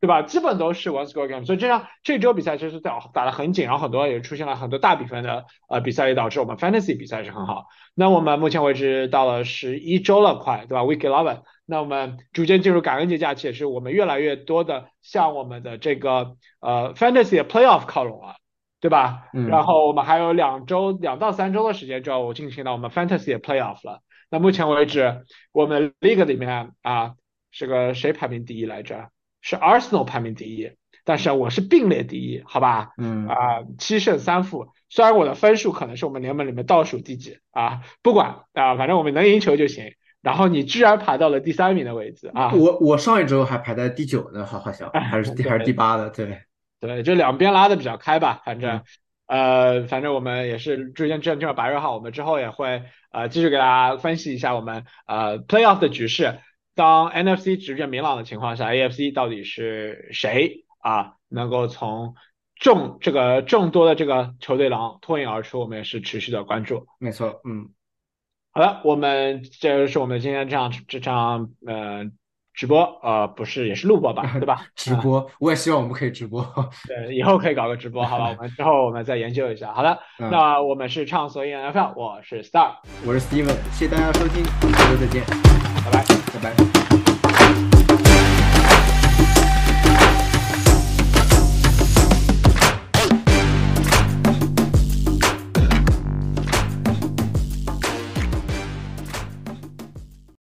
对吧？基本都是 one score game，所以这样这周比赛其实打打得很紧，然后很多也出现了很多大比分的呃比赛，也导致我们 fantasy 比赛是很好。那我们目前为止到了十一周了，快对吧？Week eleven，那我们逐渐进入感恩节假期，也是我们越来越多的向我们的这个呃 fantasy 的 playoff 靠拢了，对吧？嗯然后我们还有两周两到三周的时间就要进行到我们 fantasy 的 playoff 了。那目前为止，我们 league 里面啊，这个谁排名第一来着？是 Arsenal 排名第一，但是我是并列第一，好吧？嗯啊，七胜三负。虽然我的分数可能是我们联盟里面倒数第几啊，不管啊，反正我们能赢球就行。然后你居然排到了第三名的位置啊！我我上一周还排在第九呢，好好像还是第还是第八的，对。对，就两边拉的比较开吧，反嗯正，呃，反正我们也是逐渐进入白热化，我们之后也会呃继续给大家分析一下我们呃 playoff 的局势。当 NFC 逐渐明朗的情况下，AFC 到底是谁啊能够从众这个众多的这个球队狼脱颖而出，我们也是持续的关注。没错，嗯，好了，我们这就是我们今天这场这场呃直播，呃，不是，也是录播吧，[laughs] 对吧？直播，我也希望我们可以直播。[laughs] 对，以后可以搞个直播，[laughs] 好吧？我们之后我们再研究一下。好的，那我们是畅所欲言 NFL，我是 Star，我是 Steven，谢谢大家收听，下周再见，拜拜，拜拜。